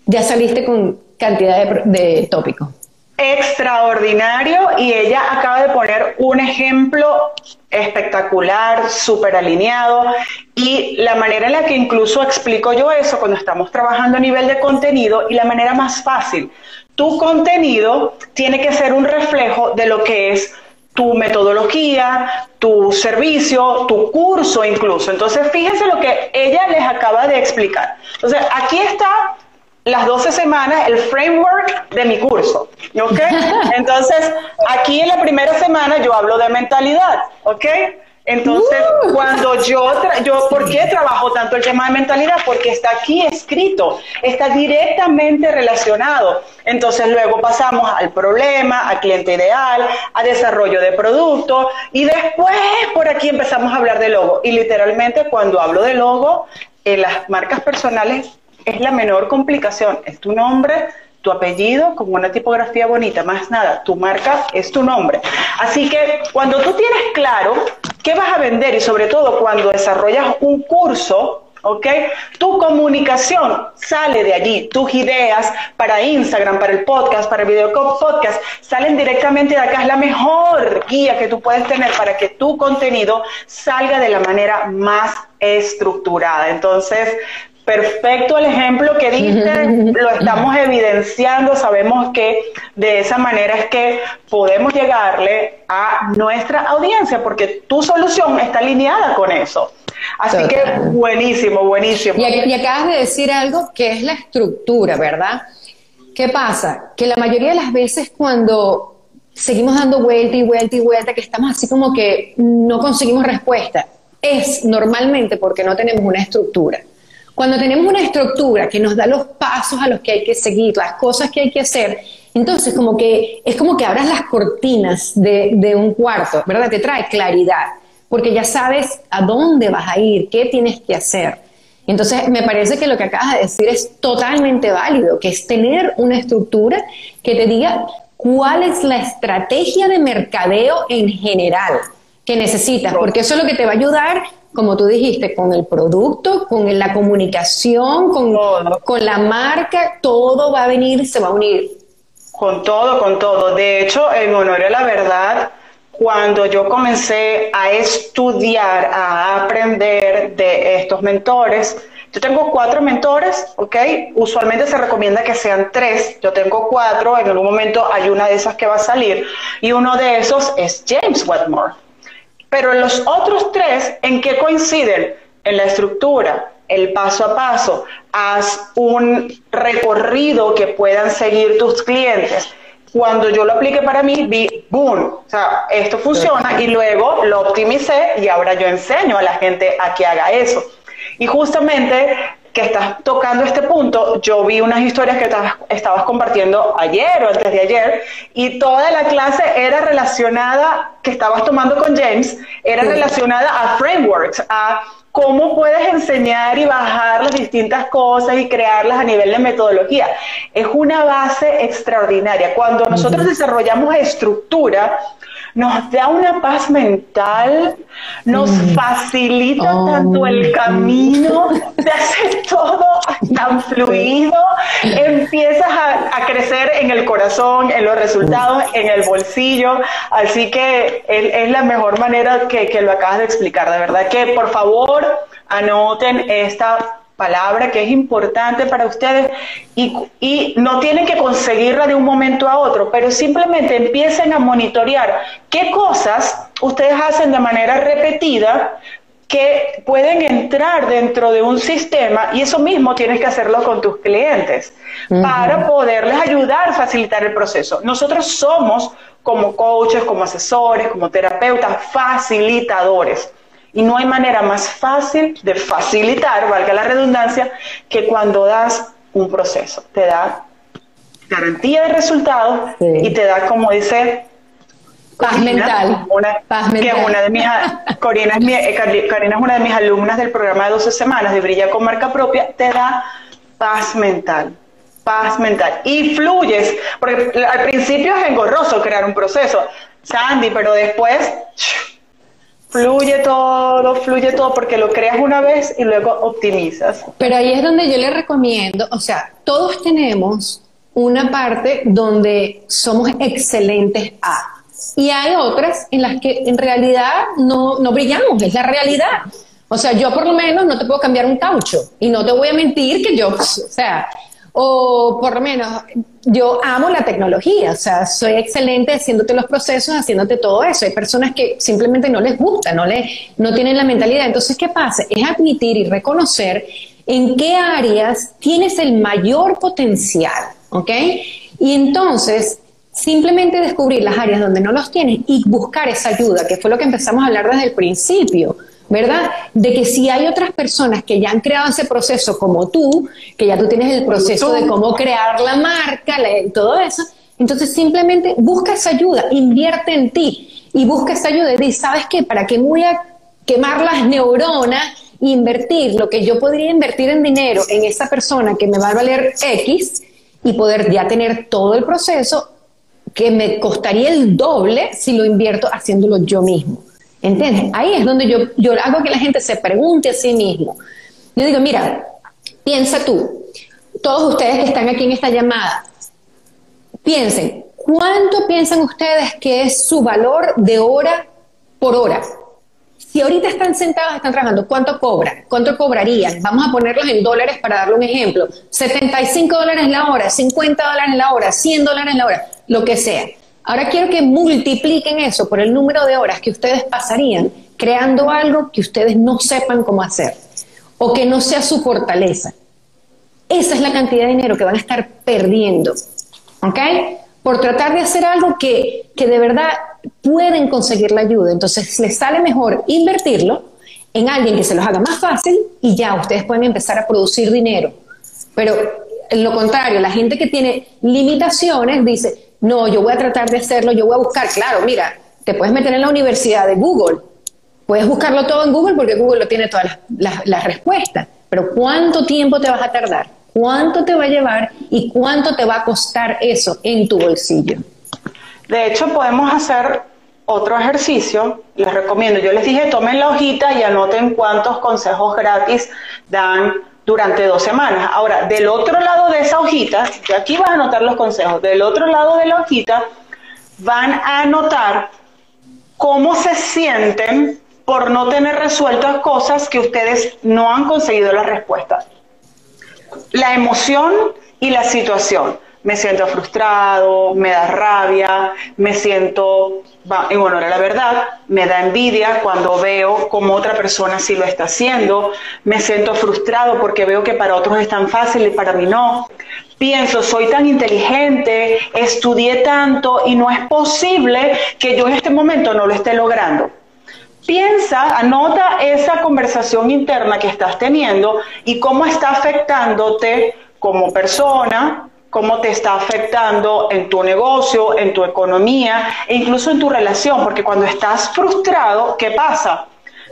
Ya saliste con cantidad de, de tópicos. Extraordinario y ella acaba de poner un ejemplo espectacular, súper alineado y la manera en la que incluso explico yo eso cuando estamos trabajando a nivel de contenido y la manera más fácil. Tu contenido tiene que ser un reflejo de lo que es tu metodología, tu servicio, tu curso incluso. Entonces, fíjense lo que ella les acaba de explicar. Entonces, aquí está las 12 semanas, el framework de mi curso, ¿ok? Entonces, aquí en la primera semana yo hablo de mentalidad, ¿ok? Entonces, uh. cuando yo, yo, ¿por qué trabajo tanto el tema de mentalidad? Porque está aquí escrito, está directamente relacionado. Entonces, luego pasamos al problema, al cliente ideal, a desarrollo de producto y después por aquí empezamos a hablar de logo. Y literalmente cuando hablo de logo, en las marcas personales es la menor complicación, es tu nombre, tu apellido con una tipografía bonita, más nada, tu marca es tu nombre. Así que cuando tú tienes claro qué vas a vender y sobre todo cuando desarrollas un curso, ¿ok? Tu comunicación sale de allí, tus ideas para Instagram, para el podcast, para el video podcast, salen directamente de acá. Es la mejor guía que tú puedes tener para que tu contenido salga de la manera más estructurada. Entonces, perfecto el ejemplo que diste, lo estamos evidenciando, sabemos que de esa manera es que podemos llegarle a nuestra audiencia, porque tu solución está alineada con eso. Así que buenísimo, buenísimo. Y, y acabas de decir algo que es la estructura, ¿verdad? ¿Qué pasa? Que la mayoría de las veces cuando seguimos dando vuelta y vuelta y vuelta, que estamos así como que no conseguimos respuesta. Es normalmente porque no tenemos una estructura. Cuando tenemos una estructura que nos da los pasos a los que hay que seguir, las cosas que hay que hacer, entonces como que es como que abras las cortinas de, de un cuarto, ¿verdad? Te trae claridad, porque ya sabes a dónde vas a ir, qué tienes que hacer. Entonces, me parece que lo que acabas de decir es totalmente válido, que es tener una estructura que te diga cuál es la estrategia de mercadeo en general que necesitas, porque eso es lo que te va a ayudar, como tú dijiste, con el producto, con la comunicación, con, con la marca, todo va a venir, se va a unir. Con todo, con todo. De hecho, en honor a la verdad, cuando yo comencé a estudiar, a aprender de estos mentores, yo tengo cuatro mentores, ¿ok? Usualmente se recomienda que sean tres. Yo tengo cuatro, en algún momento hay una de esas que va a salir. Y uno de esos es James Wetmore. Pero los otros tres, ¿en qué coinciden? En la estructura, el paso a paso. Haz un recorrido que puedan seguir tus clientes cuando yo lo apliqué para mí, vi, boom, o sea, esto funciona y luego lo optimicé y ahora yo enseño a la gente a que haga eso. Y justamente que estás tocando este punto, yo vi unas historias que estabas, compartiendo ayer o antes de ayer y toda la clase era relacionada, que estabas tomando con James, era relacionada a frameworks, a cómo puedes enseñar y bajar las distintas cosas y crearlas a nivel de metodología. Es una base extraordinaria. Cuando nosotros desarrollamos estructura, nos da una paz mental, nos facilita tanto el camino, te hace todo tan fluido, empiezas a, crecer en el corazón, en los resultados, en el bolsillo, así que es, la mejor manera que, que lo acabas de explicar, de verdad que por favor anoten esta palabra que es importante para ustedes y, y, no tienen que conseguirla de un momento a otro, pero simplemente empiecen a monitorear qué cosas ustedes hacen de manera repetida que pueden entrar dentro de un sistema y eso mismo tienes que hacerlo con tus clientes para poderles ayudar, a facilitar el proceso. Nosotros somos como coaches, como asesores, como terapeutas, facilitadores. Y no hay manera más fácil de facilitar, valga la redundancia, que cuando das un proceso. Te da garantía de resultados y te da, como dice, paz mental. que una de mis, Corina es, eh, Karina es una de mis alumnas del programa de 12 semanas de Brilla con Marca Propia, te da paz mental. Paz mental. Y fluyes, porque al principio es engorroso crear un proceso, Sandy, pero después Fluye todo, fluye todo, porque lo creas una vez y luego optimizas. Pero ahí es donde yo le recomiendo, o sea, todos tenemos una parte donde somos excelentes a. Y hay otras en las que en realidad no, no brillamos, es la realidad. O sea, yo por lo menos no te puedo cambiar un caucho y no te voy a mentir que yo, o sea, o por lo menos yo amo la tecnología, o sea, soy excelente haciéndote los procesos, haciéndote todo eso. Hay personas que simplemente no les gusta, no, les, no tienen la mentalidad. Entonces, ¿qué pasa? Es admitir y reconocer en qué áreas tienes el mayor potencial, ¿ok? Y entonces, simplemente descubrir las áreas donde no los tienes y buscar esa ayuda, que fue lo que empezamos a hablar desde el principio. ¿Verdad? De que si hay otras personas que ya han creado ese proceso como tú, que ya tú tienes el proceso de cómo crear la marca, todo eso, entonces simplemente busca esa ayuda, invierte en ti y busca esa ayuda y dice, ¿sabes qué? ¿Para qué voy a quemar las neuronas e invertir lo que yo podría invertir en dinero en esa persona que me va a valer X y poder ya tener todo el proceso que me costaría el doble si lo invierto haciéndolo yo mismo? ¿Entiendes? Ahí es donde yo, yo hago que la gente se pregunte a sí mismo. Yo digo, mira, piensa tú, todos ustedes que están aquí en esta llamada, piensen, ¿cuánto piensan ustedes que es su valor de hora por hora? Si ahorita están sentados, están trabajando, ¿cuánto cobran? ¿Cuánto cobrarían? Vamos a ponerlos en dólares para darle un ejemplo. 75 dólares la hora, 50 dólares la hora, 100 dólares la hora, lo que sea. Ahora quiero que multipliquen eso por el número de horas que ustedes pasarían creando algo que ustedes no sepan cómo hacer o que no sea su fortaleza. Esa es la cantidad de dinero que van a estar perdiendo. ¿Ok? por tratar de hacer algo que, que de verdad pueden conseguir la ayuda. Entonces les sale mejor invertirlo en alguien que se los haga más fácil y ya ustedes pueden empezar a producir dinero. Pero en lo contrario, la gente que tiene limitaciones dice, no, yo voy a tratar de hacerlo, yo voy a buscar, claro, mira, te puedes meter en la universidad de Google, puedes buscarlo todo en Google porque Google lo tiene todas las, respuestas, pero ¿cuánto tiempo te vas a tardar? ¿Cuánto te va a llevar y cuánto te va a costar eso en tu bolsillo? De hecho, podemos hacer otro ejercicio, les recomiendo, yo les dije, tomen la hojita y anoten cuántos consejos gratis dan durante dos semanas. Ahora, del otro lado de esa hojita, aquí vas a anotar los consejos, del otro lado de la hojita van a anotar cómo se sienten por no tener resueltas cosas que ustedes no han conseguido la respuesta. La emoción y la situación me siento frustrado, me da rabia, me siento, en honor a la verdad, me da envidia cuando veo como otra persona sí lo está haciendo, me siento frustrado porque veo que para otros es tan fácil y para mí no. Pienso, soy tan inteligente, estudié tanto y no es posible que yo en este momento no lo esté logrando. Piensa, anota esa conversación interna que estás teniendo y cómo está afectándote como persona, cómo te está afectando en tu negocio, en tu economía e incluso en tu relación, porque cuando estás frustrado, ¿qué pasa?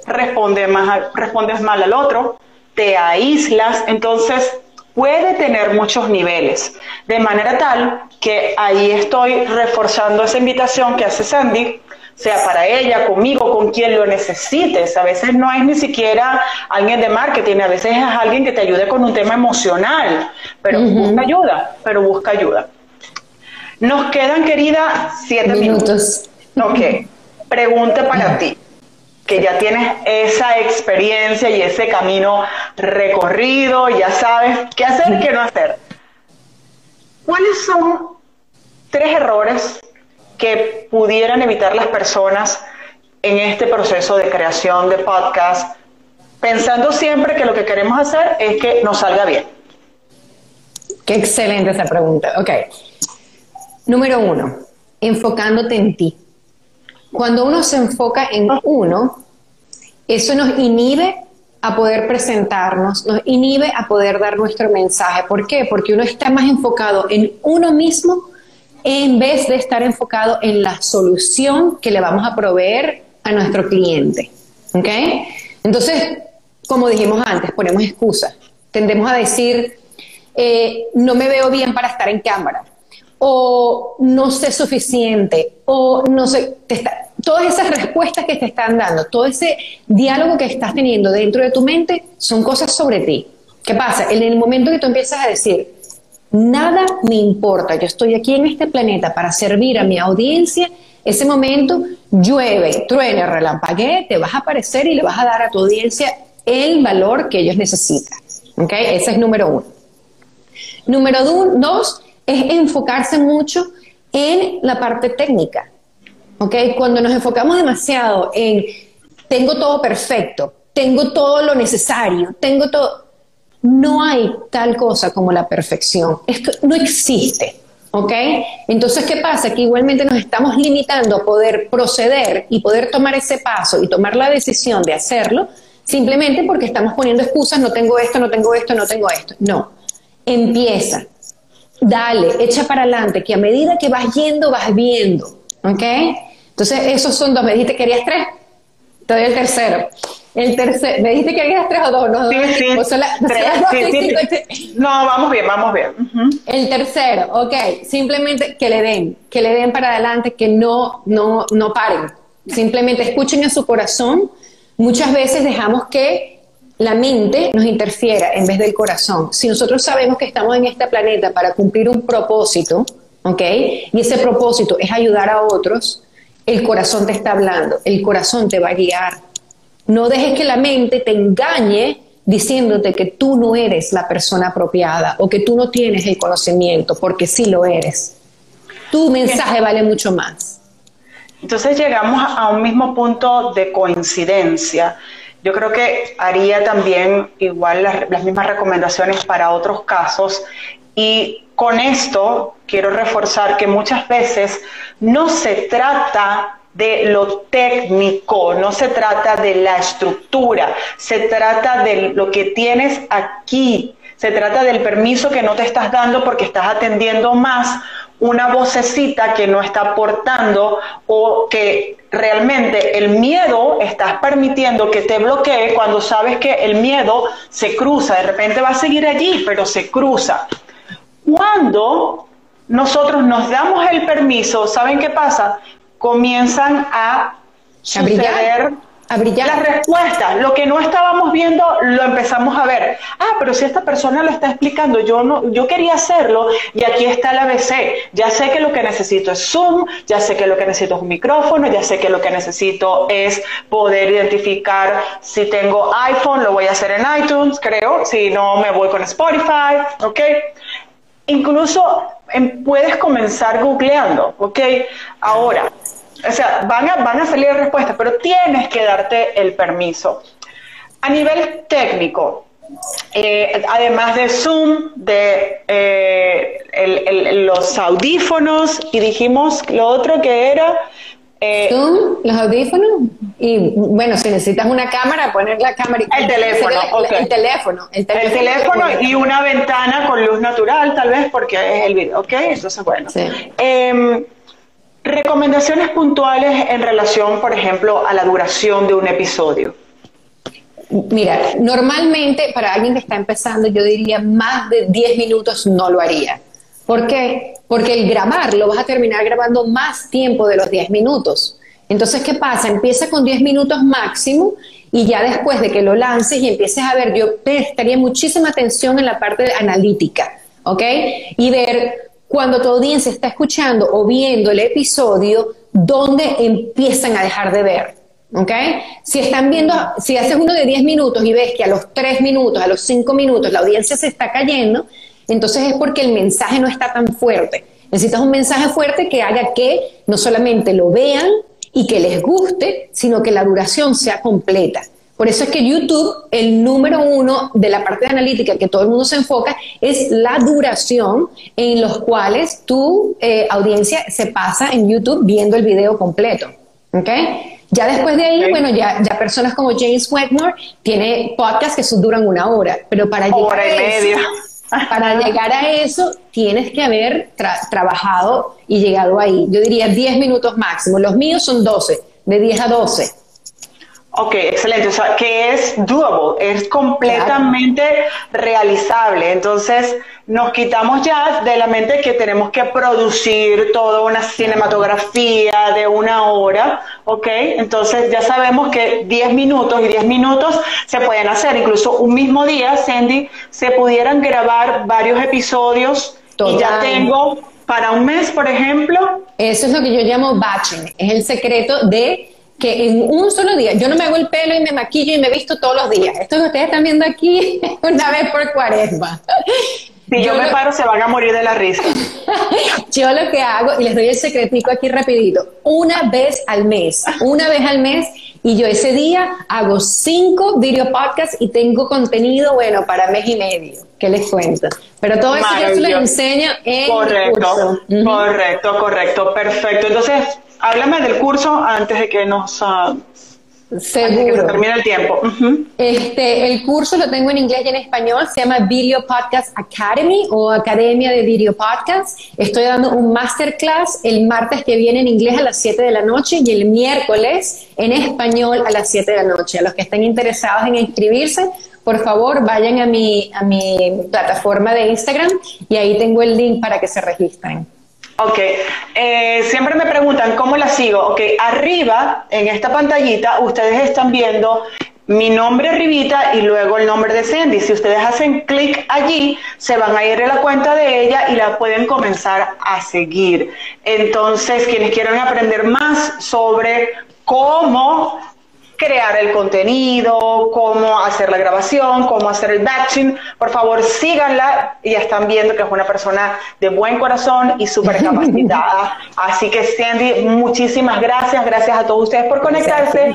Responde más, respondes mal al otro, te aíslas, entonces puede tener muchos niveles, de manera tal que ahí estoy reforzando esa invitación que hace Sandy, sea para ella, conmigo, con quien lo necesites. A veces no es ni siquiera alguien de marketing, a veces es alguien que te ayude con un tema emocional, pero busca ayuda, pero busca ayuda. Nos quedan, querida, siete minutos. Ok, pregunta para ti, que ya tienes esa experiencia y ese camino recorrido, ya sabes qué hacer qué no hacer. ¿Cuáles son tres errores que pudieran evitar las personas en este proceso de creación de podcast, pensando siempre que lo que queremos hacer es que nos salga bien? Qué excelente esa pregunta. Ok. Número uno, enfocándote en ti. Cuando uno se enfoca en uno, eso nos inhibe a poder presentarnos, nos inhibe a poder dar nuestro mensaje. ¿Por qué? Porque uno está más enfocado en uno mismo en vez de estar enfocado en la solución que le vamos a proveer a nuestro cliente. ¿Ok? Entonces, como dijimos antes, ponemos excusas. Tendemos a decir, eh, no me veo bien para estar en cámara, o no sé suficiente, o no sé, todas esas respuestas que te están dando, todo ese diálogo que estás teniendo dentro de tu mente son cosas sobre ti. ¿Qué pasa? En el momento que tú empiezas a decir, Nada me importa, yo estoy aquí en este planeta para servir a mi audiencia. Ese momento llueve, truene, relampaguee, te vas a aparecer y le vas a dar a tu audiencia el valor que ellos necesitan. ¿Ok? Ese es número uno. Número dos es enfocarse mucho en la parte técnica. ¿Ok? Cuando nos enfocamos demasiado en tengo todo perfecto, tengo todo lo necesario, tengo todo no hay tal cosa como la perfección. Esto no existe. ¿Ok? Entonces, ¿qué pasa? Que igualmente nos estamos limitando a poder proceder y poder tomar ese paso y tomar la decisión de hacerlo simplemente porque estamos poniendo excusas, no tengo esto, no tengo esto, no tengo esto. No, empieza, dale, echa para adelante, que a medida que vas yendo, vas viendo. ¿Ok? Entonces, esos son dos. Me dijiste que querías tres, te doy el tercero. El tercer, me dijiste que había tres o dos, ¿no? Sí, sí, tres, No, vamos bien, vamos bien. El tercero, ok, simplemente que le den, que le den para adelante, que no, no, no paren. Simplemente escuchen a su corazón. Muchas veces dejamos que la mente nos interfiera en vez del corazón. Si nosotros sabemos que estamos en este planeta para cumplir un propósito, ¿ok? Y ese propósito es ayudar a otros, el corazón te está hablando, el corazón te va a guiar. No dejes que la mente te engañe diciéndote que tú no eres la persona apropiada o que tú no tienes el conocimiento, porque sí lo eres. Tu mensaje vale mucho más. Entonces llegamos a un mismo punto de coincidencia. Yo creo que haría también igual las, mismas recomendaciones para otros casos y con esto quiero reforzar que muchas veces no se trata de lo técnico, no se trata de la estructura, se trata de lo que tienes aquí, se trata del permiso que no te estás dando porque estás atendiendo más una vocecita que no está aportando o que realmente el miedo estás permitiendo que te bloquee cuando sabes que el miedo se cruza, de repente va a seguir allí, pero se cruza. Cuando nosotros nos damos el permiso, ¿saben qué pasa? Comienzan a suceder a brillar. Las respuestas, lo que no estábamos viendo, lo empezamos a ver. Ah, pero si esta persona lo está explicando, yo no, yo quería hacerlo y aquí está el ABC. Ya sé que lo que necesito es Zoom, ya sé que lo que necesito es un micrófono, ya sé que lo que necesito es poder identificar si tengo iPhone, lo voy a hacer en iTunes, creo, si no me voy con Spotify, ¿ok? Incluso em, puedes comenzar googleando, ¿ok? Ahora, o sea, van a, van a salir respuestas, pero tienes que darte el permiso. A nivel técnico, eh, además de Zoom, de eh, los audífonos, y dijimos lo otro que era... Eh, Zoom, los audífonos, y bueno, si necesitas una cámara, poner la cámara. El teléfono, el, teléfono, el teléfono. El teléfono y una ventana con luz natural, tal vez, porque es el video, ¿ok? Entonces, bueno. Sí. Em, Recomendaciones puntuales en relación, por ejemplo, a la duración de un episodio. Mira, normalmente para alguien que está empezando, yo diría más de 10 minutos no lo haría. ¿Por qué? Porque el grabar lo vas a terminar grabando más tiempo de los 10 minutos. Entonces, ¿qué pasa? Empieza con 10 minutos máximo y ya después de que lo lances y empieces a ver, yo prestaría muchísima atención en la parte analítica, ¿ok? Y ver cuando tu audiencia está escuchando o viendo el episodio, ¿dónde empiezan a dejar de ver. ¿Ok? Si están viendo, si haces uno de 10 minutos y ves que a los 3 minutos, a los 5 minutos la audiencia se está cayendo, entonces es porque el mensaje no está tan fuerte. Necesitas un mensaje fuerte que haga que no solamente lo vean y que les guste, sino que la duración sea completa. Por eso es que YouTube, el número uno de la parte de analítica que todo el mundo se enfoca, es la duración en los cuales tu eh, audiencia se pasa en YouTube viendo el video completo. ¿Ok? Ya después de ahí, bueno, ya, ya personas como James Wetmore tiene podcasts que duran una hora, pero para llegar, a eso, para llegar a eso tienes que haber trabajado y llegado ahí. Yo diría 10 minutos máximo. Los míos son 12, de 10 a 12. Ok, excelente. O sea, que es doable, es completamente realizable. Entonces, nos quitamos ya de la mente que tenemos que producir toda una cinematografía de una hora, ¿ok? Entonces, ya sabemos que 10 minutos y 10 minutos se pueden hacer. Incluso un mismo día, Sandy, se pudieran grabar varios episodios y ya tengo para un mes, por ejemplo. Eso es lo que yo llamo batching. Es el secreto de que en un solo día, yo no me hago el pelo y me maquillo y me visto todos los días. Esto que ustedes están viendo aquí una vez por cuaresma. Si yo, me paro, se van a morir de la risa. yo lo que hago, y les doy el secretico aquí rapidito, una vez al mes, una vez al mes, y yo ese día hago cinco video podcasts y tengo contenido, bueno, para mes y medio. ¿Qué les cuento? Pero todo eso yo se lo enseño en Correcto, correcto, correcto, perfecto. Entonces, háblame del curso antes de que nos... Uh, Seguro. termine el tiempo. este, el curso lo tengo en inglés y en español. Se llama Video Podcast Academy o Academia de Video Podcast. Estoy dando un masterclass el martes que viene en inglés a las 7 de la noche y el miércoles en español a las 7 de la noche. A los que estén interesados en inscribirse, por favor vayan a mi, a mi plataforma de Instagram y ahí tengo el link para que se registren. Ok, eh, siempre me preguntan cómo la sigo. Ok, arriba en esta pantallita ustedes están viendo mi nombre arribita y luego el nombre de Sandy. Si ustedes hacen clic allí, se van a ir a la cuenta de ella y la pueden comenzar a seguir. Entonces, quienes quieran aprender más sobre cómo crear el contenido, cómo hacer la grabación, cómo hacer el batching. Por favor, síganla. Ya están viendo que es una persona de buen corazón y súper capacitada. Así que, Sandy, muchísimas gracias. Gracias a todos ustedes por conectarse.